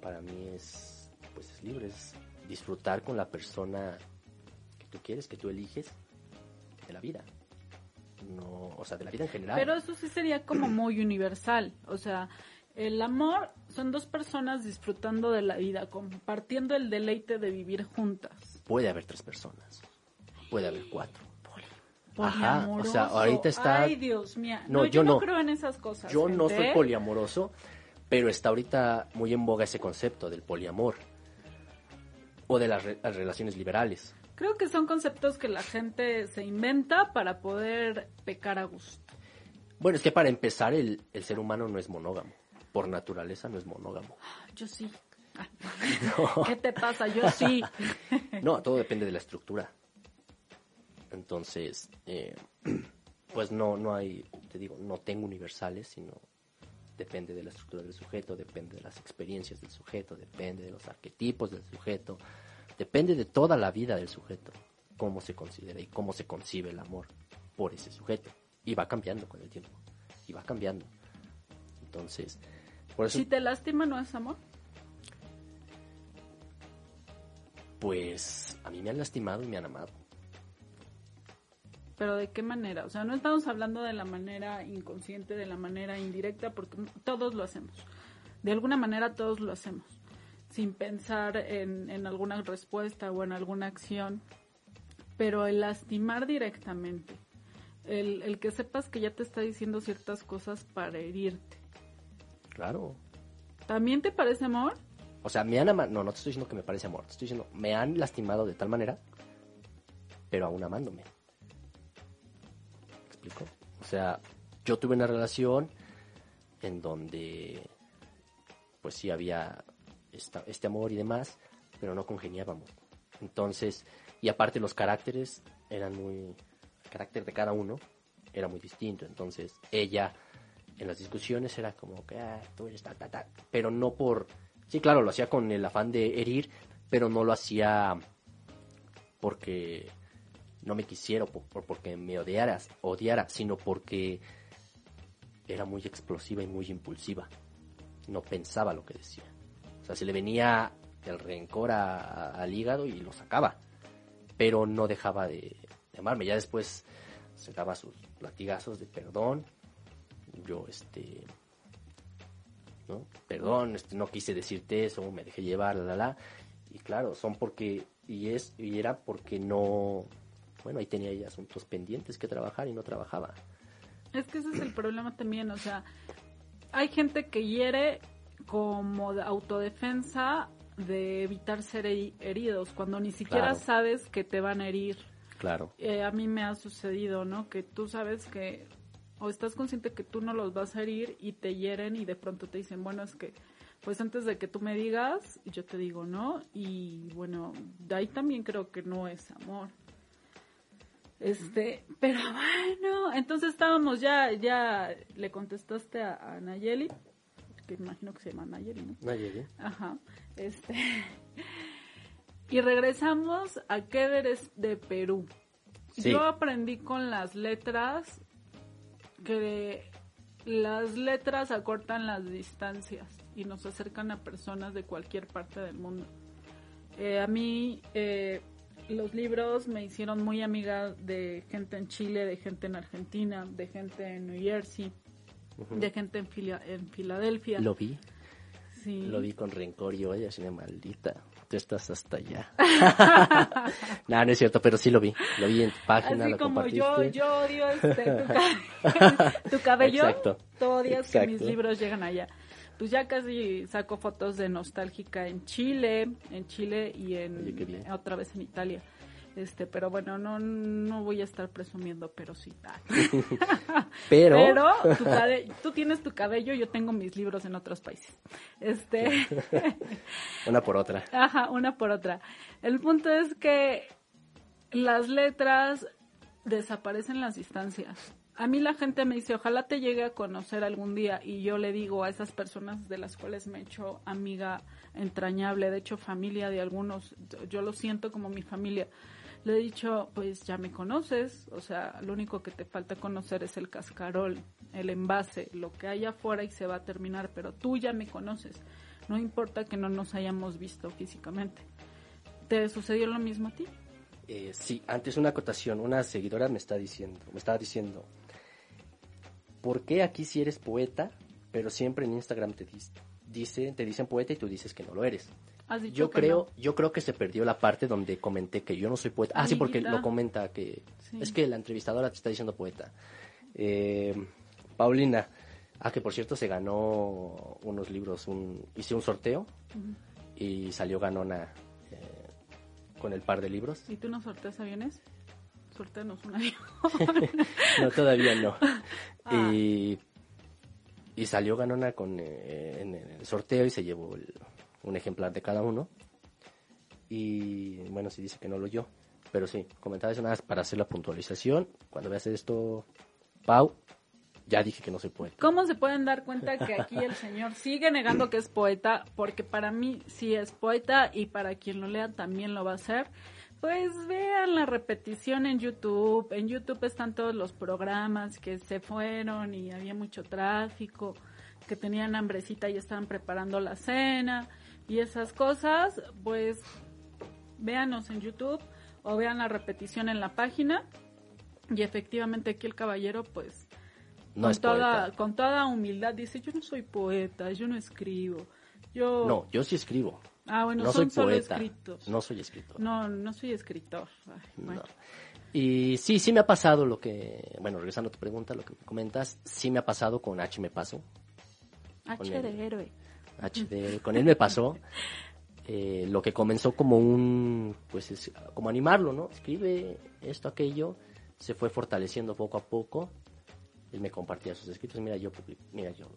para mí es, pues es libre, es disfrutar con la persona que tú quieres, que tú eliges de la vida. No, o sea, de la vida en general. Pero eso sí sería como muy universal, o sea, el amor son dos personas disfrutando de la vida, compartiendo el deleite de vivir juntas. Puede haber tres personas. puede haber cuatro. Ajá, o sea, ahorita está... Ay, Dios mío. No, No, yo yo, no no. creo en esas cosas. Yo no gente. soy poliamoroso, pero está ahorita muy en boga ese concepto del poliamor o de las, re- las relaciones liberales. Creo que son conceptos que la gente se inventa para poder pecar a gusto. Bueno, es que para empezar el, el ser humano no es monógamo. Por naturaleza no es monógamo. Yo sí. Ah. ¿Qué te pasa? Yo sí. No, todo depende de la estructura. Entonces, eh, pues no, no hay, te digo, no tengo universales, sino depende de la estructura del sujeto, depende de las experiencias del sujeto, depende de los arquetipos del sujeto, depende de toda la vida del sujeto, cómo se considera y cómo se concibe el amor por ese sujeto. Y va cambiando con el tiempo, y va cambiando. Entonces, por eso, Si te lastima, ¿no es amor? pues a mí me han lastimado y me han amado. Pero ¿de qué manera? O sea, no estamos hablando de la manera inconsciente, de la manera indirecta, porque todos lo hacemos. De alguna manera todos lo hacemos. Sin pensar en, en alguna respuesta o en alguna acción. Pero el lastimar directamente, el, el que sepas que ya te está diciendo ciertas cosas para herirte. Claro, ¿También te parece amor? O sea, me han amado. No, no te estoy diciendo que me parece amor. Te estoy diciendo, me han lastimado de tal manera, pero aún amándome. O sea, yo tuve una relación en donde, pues sí había esta- este amor y demás, pero no congeniábamos. Entonces, y aparte los caracteres eran muy. El carácter de cada uno era muy distinto. Entonces, ella en las discusiones era como que ah, tú eres tal, tal, tal. Pero no por. Sí, claro, lo hacía con el afán de herir, pero no lo hacía porque no me quisiera por, por- porque me odiaras, odiara, sino porque era muy explosiva y muy impulsiva. No pensaba lo que decía. O sea, se le venía el rencor al hígado y lo sacaba. Pero no dejaba de, de amarme. Ya después se daba sus latigazos de perdón. Yo, este. ¿no? Perdón, este, no quise decirte eso, me dejé llevar, la, la, la. Y claro, son porque. Y, es, y era porque no. Bueno, ahí tenía ella asuntos pendientes que trabajar y no trabajaba. Es que ese es el problema también, o sea, hay gente que hiere como de autodefensa de evitar ser heri- heridos, cuando ni siquiera Claro. sabes que te van a herir. Claro. Eh, a mí me ha sucedido, ¿no? Que tú sabes que, o estás consciente que tú no los vas a herir y te hieren y de pronto te dicen, bueno, es que, pues antes de que tú me digas, yo te digo, ¿no? Y bueno, de ahí también creo que no es amor. Este, pero bueno, entonces estábamos ya, ya le contestaste a, a Nayeli, que imagino que se llama Nayeli, ¿no? Nayeli. Ajá, este. Y regresamos a Quederes de Perú. Sí. Yo aprendí con las letras que las letras acortan las distancias y nos acercan a personas de cualquier parte del mundo. Eh, a mí eh, los libros me hicieron muy amiga de gente en Chile, de gente en Argentina, de gente en New Jersey, Ujú. de gente en, Fila- en Filadelfia. Lo vi. Sí. Lo vi con rencor y oye, así de maldita. Tú estás hasta allá. no, no es cierto, pero sí lo vi. Lo vi en tu página, Así lo como yo, compartiste. yo odio este, tu, ca- tu cabello, Exacto, tú odias que mis exacto. libros llegan allá. Pues ya casi saco fotos de nostálgica en Chile, en Chile y en otra vez en Italia. Este, pero bueno, no, no voy a estar presumiendo, pero sí. Ah. Pero, Pero tu tú tienes tu cabello, yo tengo mis libros en otros países. Este, una por otra. Ajá, una por otra. El punto es que las letras desaparecen las distancias. A mí la gente me dice, ojalá te llegue a conocer algún día y yo le digo a esas personas de las cuales me he hecho amiga entrañable, de hecho familia de algunos, yo- lo siento como mi familia. Le he dicho, pues ya me conoces, o sea, lo único que te falta conocer es el cascarol, el envase, lo que hay afuera y se va a terminar, pero tú ya me conoces. No importa que no nos hayamos visto físicamente. ¿Te sucedió lo mismo a ti? Eh, sí, antes una acotación. Una seguidora me está diciendo, me estaba diciendo, ¿por qué aquí si eres poeta, pero siempre en Instagram te dice, te dicen poeta y tú dices que no lo eres? Yo creo, yo creo que se perdió la parte donde comenté que yo no soy poeta. Ah, sí, porque lo comenta que Sí. es que la entrevistadora te está diciendo poeta. Eh, Paulina, ah, que por cierto se ganó unos libros, un, hice un sorteo y salió ganona eh, con el par de libros. ¿Y tú no sorteas aviones? Sorteanos un avión. No, todavía no. Ah. Y, y salió ganona con, eh, en el sorteo y se llevó el- un ejemplar de cada uno. Y bueno, sí dice que no lo oyó. Pero sí, comentaba eso nada más para hacer la puntualización. Cuando veas esto, Pau, ya dije que no soy poeta. ¿Cómo se pueden dar cuenta que aquí el señor sigue negando que es poeta? Porque para mí sí es poeta y para quien lo lea también lo va a hacer. Pues vean la repetición en YouTube. En YouTube están todos los programas que se fueron y había mucho tráfico, que tenían hambrecita y estaban preparando la cena y esas cosas. Pues véanos en YouTube o vean la repetición en la página. Y efectivamente aquí el caballero pues No con es toda, poeta. con toda humildad dice, yo no soy poeta, yo no escribo. Yo No, yo sí escribo. Ah, bueno, no son soy solo poeta. escritos. No soy escritor. No, no soy escritor. Ay, bueno. No. Y sí, sí me ha pasado lo que, bueno, regresando a tu pregunta, lo que me comentas, sí me ha pasado con H me pasó. H el- de héroe. HD, con él me pasó eh, lo que comenzó como un, pues es, como animarlo, ¿no? Escribe esto, aquello, se fue fortaleciendo poco a poco. Él me compartía sus escritos, mira, yo, mira, yo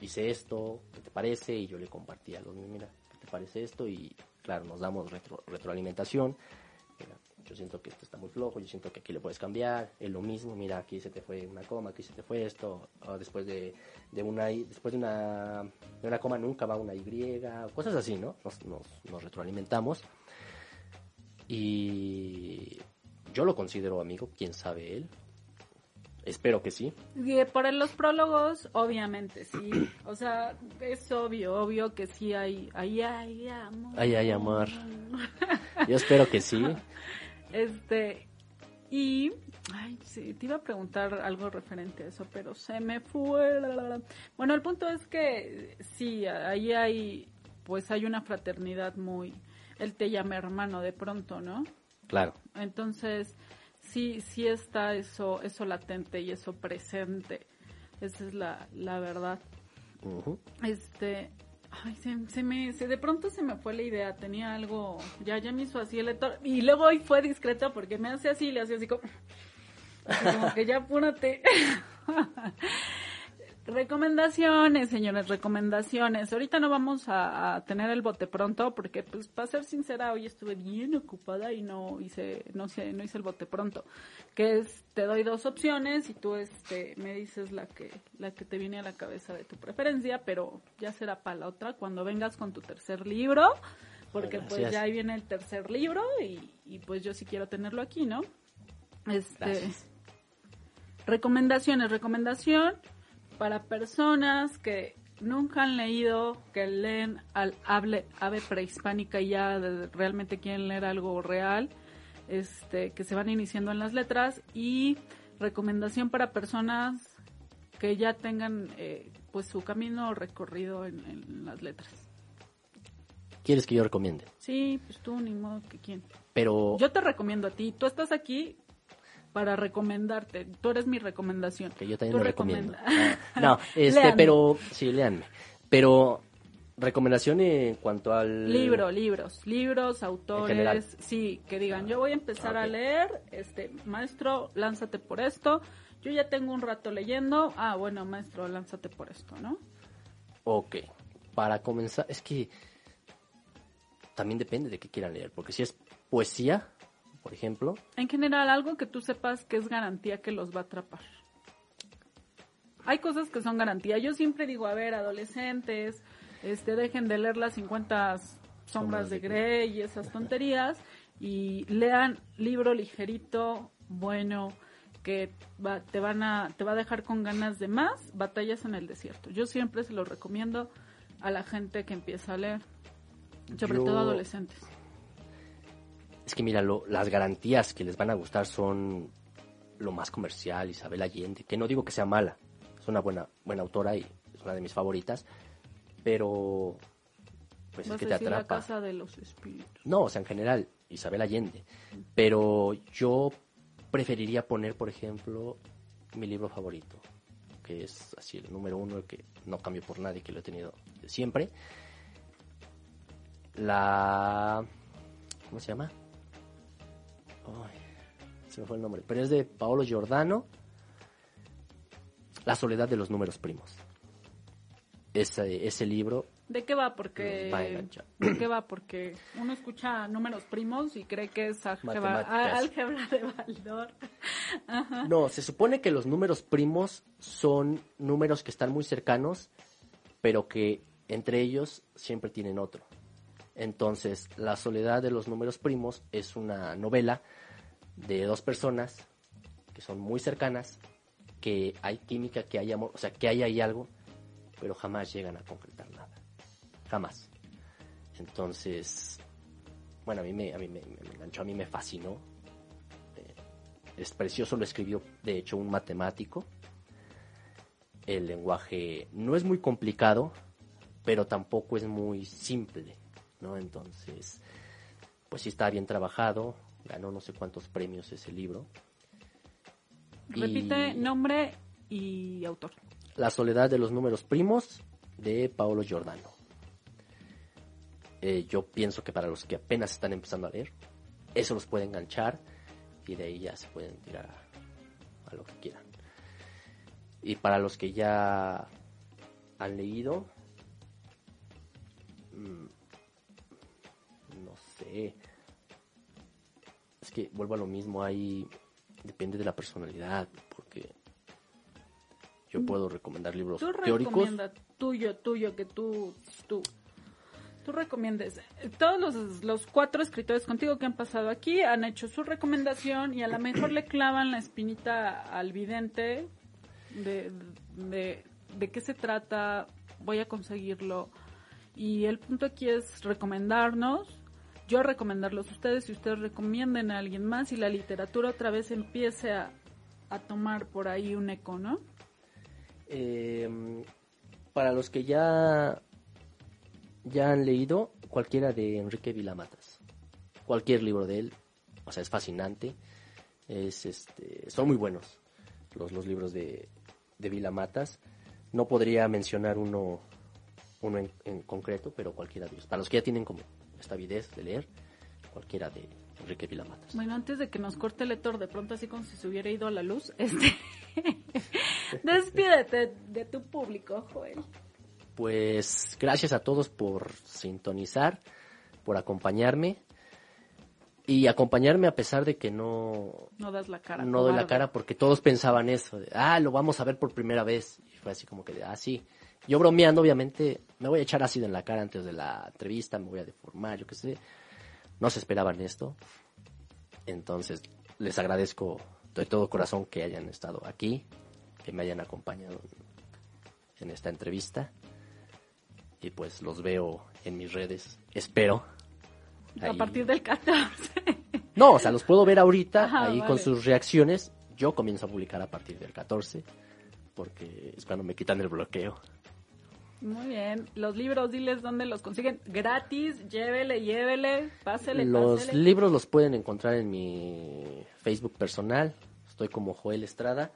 hice, esto, ¿qué te parece? Y yo le compartía mira, ¿qué te parece esto? Y claro, nos damos retro- retroalimentación. Mira, yo siento que esto está muy flojo, yo siento que aquí le puedes cambiar, es lo mismo, mira, aquí se te fue una coma, aquí se te fue esto, o después de, de una después de una, de una coma nunca va una Y, cosas así, ¿no? Nos, nos, nos retroalimentamos. Y yo lo considero amigo, quién sabe él. Espero que sí. Y eh, por los prólogos, obviamente, sí. O sea, es obvio, obvio que sí hay, ahí hay amor. Ahí hay amor. Yo espero que sí. Este, y, ay, sí, te iba a preguntar algo referente a eso, pero se me fue. Bueno, el punto es que sí, ahí hay, pues hay una fraternidad muy, él te llama hermano de pronto, ¿no? Claro. Entonces, sí, sí está eso, eso latente y eso presente. Esa es la, la verdad. Este, ay, se, se me, se, de pronto se me fue la idea, tenía algo, ya, ya me hizo así el lector, y luego hoy fue discreta porque me hace así, le hace así como, así como que ya apúrate. recomendaciones, señores, recomendaciones. Ahorita no vamos a, a tener el bote pronto porque, pues, para ser sincera, hoy estuve bien ocupada y no hice, no sé, no hice el bote pronto. Que es, te doy dos opciones y tú, este, me dices la que, la que te viene a la cabeza de tu preferencia, pero ya será para la otra cuando vengas con tu tercer libro, porque pues ya ahí viene el tercer libro y, y pues yo sí quiero tenerlo aquí, ¿no? Este, Gracias. recomendaciones, recomendación para personas que nunca han leído, que leen al hable, ave prehispánica y ya de- realmente quieren leer algo real, este, que se van iniciando en las letras y recomendación para personas que ya tengan eh, pues su camino recorrido en, en las letras. ¿Quieres que yo recomiende? Sí, pues tú ni modo que quién. Pero Yo te recomiendo a ti. Tú estás aquí para recomendarte. Tú eres mi recomendación. que yo también me recomiendo. Ah, no, este, pero sí, léanme. Pero recomendación en cuanto al Libro, libros, libros, autores, sí, que digan, yo voy a empezar a leer, este, maestro, lánzate por esto, yo ya tengo un rato leyendo, ah, bueno, maestro, lánzate por esto, ¿no? Ok. Para comenzar, es que también depende de qué quieran leer, porque si es poesía, por ejemplo, En general, algo que tú sepas que es garantía que los va a atrapar. Hay cosas que son garantía. Yo siempre digo, a ver, adolescentes, este, dejen de leer las 50 sombras de Grey y esas tonterías y lean libro ligerito, bueno, que va, te van a, te va a dejar con ganas de más, batallas en el desierto. Yo siempre se lo recomiendo a la gente que empieza a leer, sobre Yo- todo adolescentes. Es que mira, lo- las garantías que les van a gustar son lo más comercial, Isabel Allende, que no digo que sea mala, es una buena, buena autora y es una de mis favoritas, pero pues Vas es que te la atrapa. casa de los espíritus. No, o sea, en general, Isabel Allende. Pero yo preferiría poner, por ejemplo, mi libro favorito, que es así el número uno, el que no cambio por nadie, que lo he tenido siempre. La... ¿Cómo se llama? Ay, se me fue el nombre. Pero es de Paolo Giordano. La soledad de los números primos. Ese, ese libro ¿De qué va? Porque va. ¿De qué va? Porque uno escucha números primos y cree que es álgebra, álgebra de Baldor. Ajá. No, se supone que los números primos son números que están muy cercanos, pero que entre ellos siempre tienen otro. Entonces, La soledad de los números primos es una novela de dos personas que son muy cercanas, que hay química, que hay amor, o sea, que algo, pero jamás llegan a concretar nada. Jamás. Entonces, bueno, a mí me, a mí me, me- me enganchó, a mí me fascinó. Eh, es precioso, lo escribió de hecho un matemático. El lenguaje no es muy complicado, pero tampoco es muy simple, ¿no? Entonces, pues sí está bien trabajado, ganó no sé cuántos premios ese libro. Y Repite nombre y autor. La soledad de los números primos de Paolo Giordano. Eh, yo pienso que para los que apenas están empezando a leer, eso los puede enganchar y de ahí ya se pueden tirar a, a lo que quieran. Y para los que ya han leído, mm, Es que vuelvo a lo mismo, ahí depende de la personalidad, porque yo puedo recomendar libros Tú teóricos. recomienda tuyo, tuyo, que tú, tú, tú recomiendes. Todos los, los cuatro escritores contigo que han pasado aquí han hecho su recomendación y a lo mejor le clavan la espinita al vidente de, de, de qué se trata, voy a conseguirlo. Y el punto aquí es recomendarnos, yo recomendarlos a ustedes y ustedes recomienden a alguien más y la literatura otra vez empiece a, tomar por ahí un eco, ¿no? Eh, para los que ya, ya han leído, cualquiera de Enrique Vilamatas. Cualquier libro de él. O sea, es fascinante. Es, este, son muy buenos los, los libros de, de Vilamatas. No podría mencionar uno, uno en, en concreto, pero cualquiera de ellos. Para los que ya tienen como esta avidez de leer, cualquiera de Enrique Vilamatas. Bueno, antes de que nos corte el lector, de pronto así como si se hubiera ido a la luz, este, despídete de tu público, Joel. Pues gracias a todos por sintonizar, por acompañarme y acompañarme a pesar de que no, No das la cara. no doy la cara porque todos pensaban eso, de, ah, lo vamos a ver por primera vez. Y fue así como que, de, ah, sí. Yo bromeando, obviamente, me voy a echar ácido en la cara antes de la entrevista, me voy a deformar, yo qué sé. No se esperaban esto. Entonces, les agradezco de todo corazón que hayan estado aquí, que me hayan acompañado en, esta entrevista. Y pues los veo en mis redes, espero. A Ahí. partir del 14. No, o sea, los puedo ver ahorita Ajá, ahí vale. con sus reacciones. Yo comienzo a publicar a partir del 14, porque es cuando me quitan el bloqueo. Muy bien. Los libros, diles dónde los consiguen. Gratis, llévele, llévele, pásele, Los pásele. libros los pueden encontrar en mi Facebook personal. Estoy como Joel Estrada.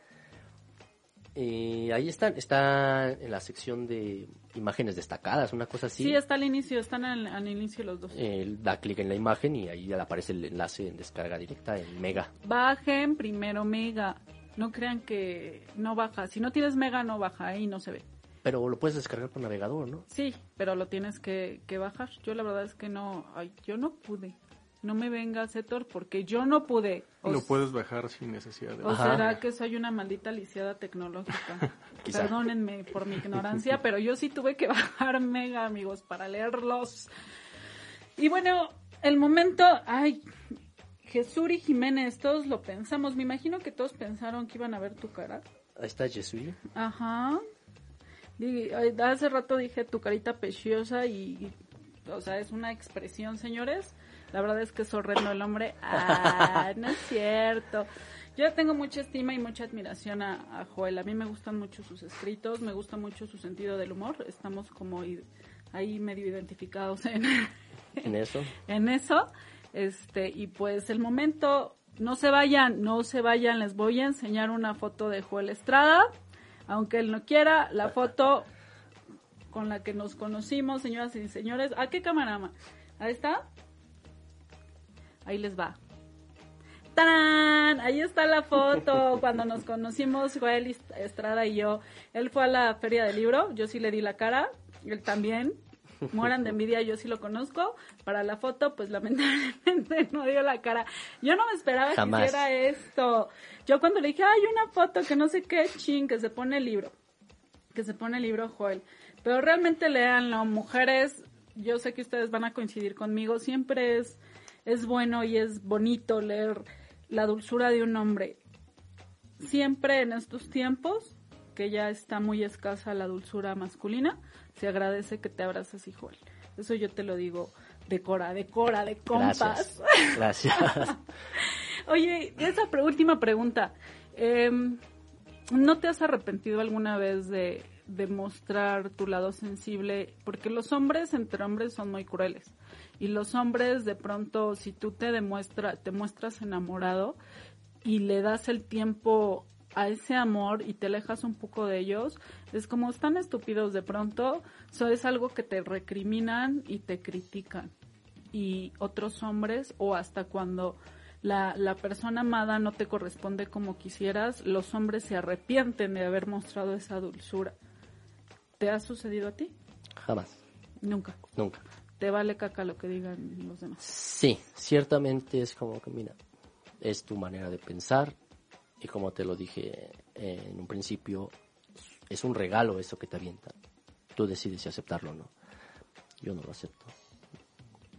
Y ahí están, está en la sección de imágenes destacadas, una cosa así. Sí, está al inicio, están al, al inicio los dos. Eh, da clic en la imagen y ahí ya aparece el enlace en descarga directa en Mega. Bajen primero Mega. No crean que no baja. Si no tienes Mega, no baja. Ahí no se ve. Pero lo puedes descargar por navegador, ¿no? Sí, pero lo tienes que, que bajar. Yo la verdad es que no, ay, yo no pude. No me venga Zetor porque yo no pude. O, Lo puedes bajar sin necesidad de... o Ajá. será que soy una maldita lisiada tecnológica. Perdónenme por mi ignorancia, pero yo sí tuve que bajar Mega, amigos, para leerlos. Y bueno, el momento, ay, Jesuri Jiménez, todos lo pensamos. Me imagino que todos pensaron que iban a ver tu cara. Ahí está Jesús. Ajá. Hace rato dije tu carita preciosa y, o sea, es una expresión, señores. La verdad es que es horrendo el hombre. Ah, no es cierto. Yo tengo mucha estima y mucha admiración a, a Joel. A mí me gustan mucho sus escritos, me gusta mucho su sentido del humor. Estamos como ahí medio identificados en, en eso. en eso. Este, y pues el momento, no se vayan, no se vayan, les voy a enseñar una foto de Joel Estrada, aunque él no quiera, la foto con la que nos conocimos, señoras y señores. ¿A qué cámara? ma? Ahí está. Ahí les va. ¡Tarán! Ahí está la foto cuando nos conocimos Joel Estrada y yo. Él fue a la feria del libro, yo sí le di la cara, él también. Mueran de envidia, yo sí lo conozco. Para la foto, pues lamentablemente no dio la cara. Yo no me esperaba Jamás. que hiciera esto. Yo cuando le dije, hay una foto que no sé qué, ching, que se pone el libro. Que se pone el libro Joel. Pero realmente leanlo, mujeres. Yo sé que ustedes van a coincidir conmigo. Siempre es, es bueno y es bonito leer la dulzura de un hombre. Siempre en estos tiempos, que ya está muy escasa la dulzura masculina, se agradece que te abraces, Joel. Eso yo te lo digo de cora, de cora, de compas. Gracias. Gracias. Oye, esa pre- última pregunta. eh, ¿No te has arrepentido alguna vez de, de mostrar tu lado sensible? Porque los hombres entre hombres son muy crueles. Y los hombres, de pronto, si tú te demuestra, te muestras enamorado y le das el tiempo a ese amor y te alejas un poco de ellos, es como están estúpidos de pronto, eso es algo que te recriminan y te critican. Y otros hombres, o hasta cuando la, la persona amada no te corresponde como quisieras, los hombres se arrepienten de haber mostrado esa dulzura. ¿Te ha sucedido a ti? Jamás. Nunca. Nunca. Te vale caca lo que digan los demás. Sí, ciertamente es como que, mira, es tu manera de pensar y como te lo dije eh, en un principio, es un regalo eso que te avientan. Tú decides si aceptarlo o no. Yo no lo acepto.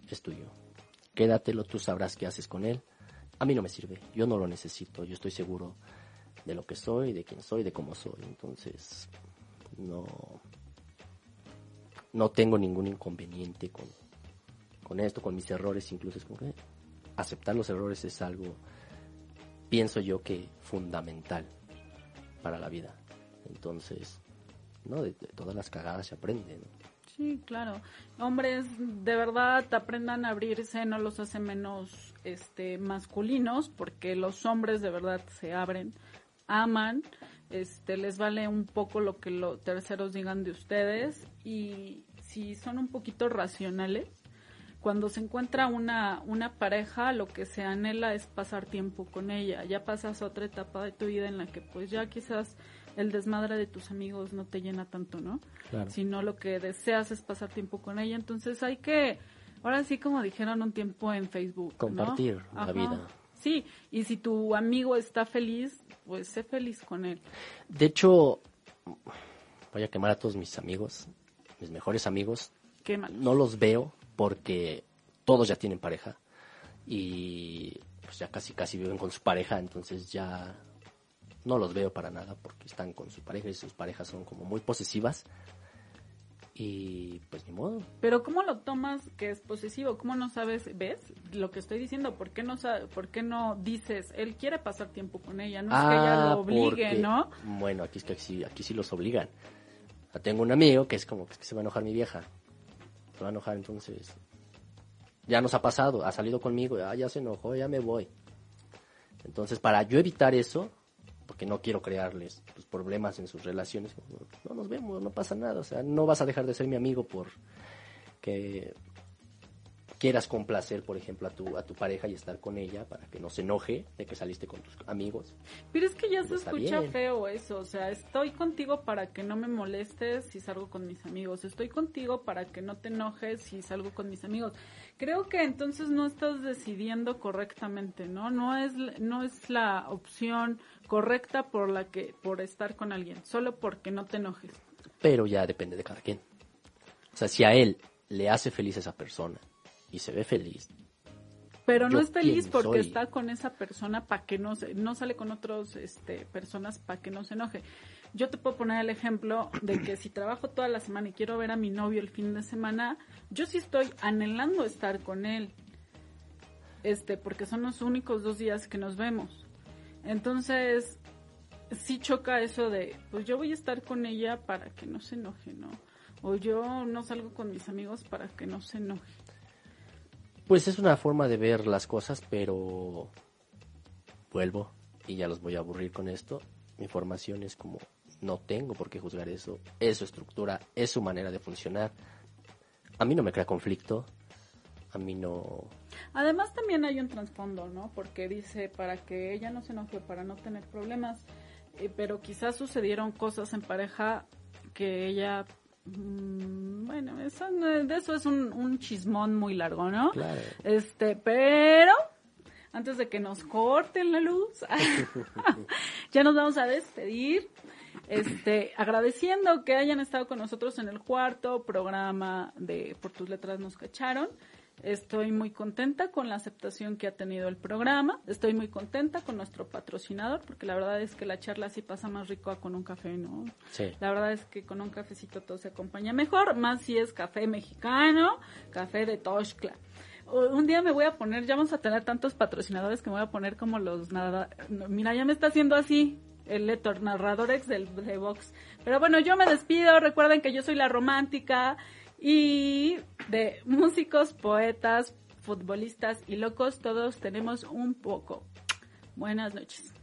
Es tuyo. Quédatelo, tú sabrás qué haces con él. A mí no me sirve, yo no lo necesito, yo estoy seguro de lo que soy, de quién soy, de cómo soy. Entonces, no, no tengo ningún inconveniente con, con esto, con mis errores, incluso es como que aceptar los errores es algo, pienso yo que fundamental para la vida. Entonces, no, de, todas las cagadas se aprende. Sí, claro. Hombres, de verdad, aprendan a abrirse, no los hace menos este masculinos, porque los hombres de verdad se abren, aman, este les vale un poco lo que los terceros digan de ustedes y si son un poquito racionales, cuando se encuentra una, una pareja, lo que se anhela es pasar tiempo con ella. Ya pasas a otra etapa de tu vida en la que pues ya quizás el desmadre de tus amigos no te llena tanto, ¿no? Claro. Sino lo que deseas es pasar tiempo con ella. Entonces hay que, ahora sí como dijeron un tiempo en Facebook, ¿no? Compartir la Ajá. vida. Sí, y si tu amigo está feliz, pues sé feliz con él. De hecho, voy a quemar a todos mis amigos, mis mejores amigos. Qué mal. No los veo porque todos ya tienen pareja y pues ya casi casi viven con su pareja, entonces ya no los veo para nada porque están con su pareja y sus parejas son como muy posesivas y pues ni modo. Pero ¿cómo lo tomas que es posesivo? ¿Cómo no sabes? ¿Ves lo que estoy diciendo? ¿Por qué no, por qué no dices, él quiere pasar tiempo con ella? No es que ella lo obligue, Ah, porque- ¿no? Bueno, aquí es que sí, aquí sí los obligan. O sea, tengo un amigo que es como que se va a enojar mi vieja. Se va a enojar entonces. Ya nos ha pasado, ha salido conmigo, ah, ya se enojó, ya me voy. Entonces, para yo evitar eso, porque no quiero crearles pues, problemas en sus relaciones, como, no nos vemos, no pasa nada. O sea, no vas a dejar de ser mi amigo por que quieras complacer, por ejemplo, a tu, a tu pareja y estar con ella para que no se enoje de que saliste con tus amigos. Pero es que ya se escucha bien. feo eso, o sea, estoy contigo para que no me molestes si salgo con mis amigos, estoy contigo para que no te enojes si salgo con mis amigos. Creo que entonces no estás decidiendo correctamente, ¿no? No es no es la opción correcta por la que por estar con alguien, solo porque no te enojes. pero ya depende de cada quien. O sea, si a él le hace feliz esa persona y se ve feliz, Pero no Yo es feliz porque soy. está con esa persona para que no se, no sale con otros este personas para que no se enoje. Yo te puedo poner el ejemplo de que si trabajo toda la semana y quiero ver a mi novio el fin de semana, yo sí estoy anhelando estar con él. Este, porque son los únicos dos días que nos vemos. Entonces, sí choca eso de, pues yo voy a estar con ella para que no se enoje, ¿no? O yo no salgo con mis amigos para que no se enoje. Pues es una forma de ver las cosas, pero vuelvo y ya los voy a aburrir con esto. Mi formación es como no tengo por qué juzgar eso, es su estructura, es su manera de funcionar. A mí no me crea conflicto, a mí no... Además también hay un trasfondo, ¿no? Porque dice para que ella no se enoje, para no tener problemas, eh, pero quizás sucedieron cosas en pareja que ella... mm, bueno, eso, de eso es un, un chismón muy largo, ¿no? Claro. Este, pero antes de que nos corten la luz, ya nos vamos a despedir. Este, agradeciendo que hayan estado con nosotros en el cuarto programa de Por tus letras nos cacharon. Estoy muy contenta con la aceptación que ha tenido el programa. Estoy muy contenta con nuestro patrocinador, porque la verdad es que la charla sí pasa más rico a con un café, ¿no? Sí. La verdad es que con un cafecito todo se acompaña mejor, más si es café mexicano, café de Toshkla. Un día me voy a poner, ya vamos a tener tantos patrocinadores que me voy a poner como los nada, mira, ya me está haciendo así el Letor, narrador ex del de Vox. Pero bueno, yo me despido, recuerden que yo soy la romántica y de músicos, poetas, futbolistas y locos, todos tenemos un poco. Buenas noches.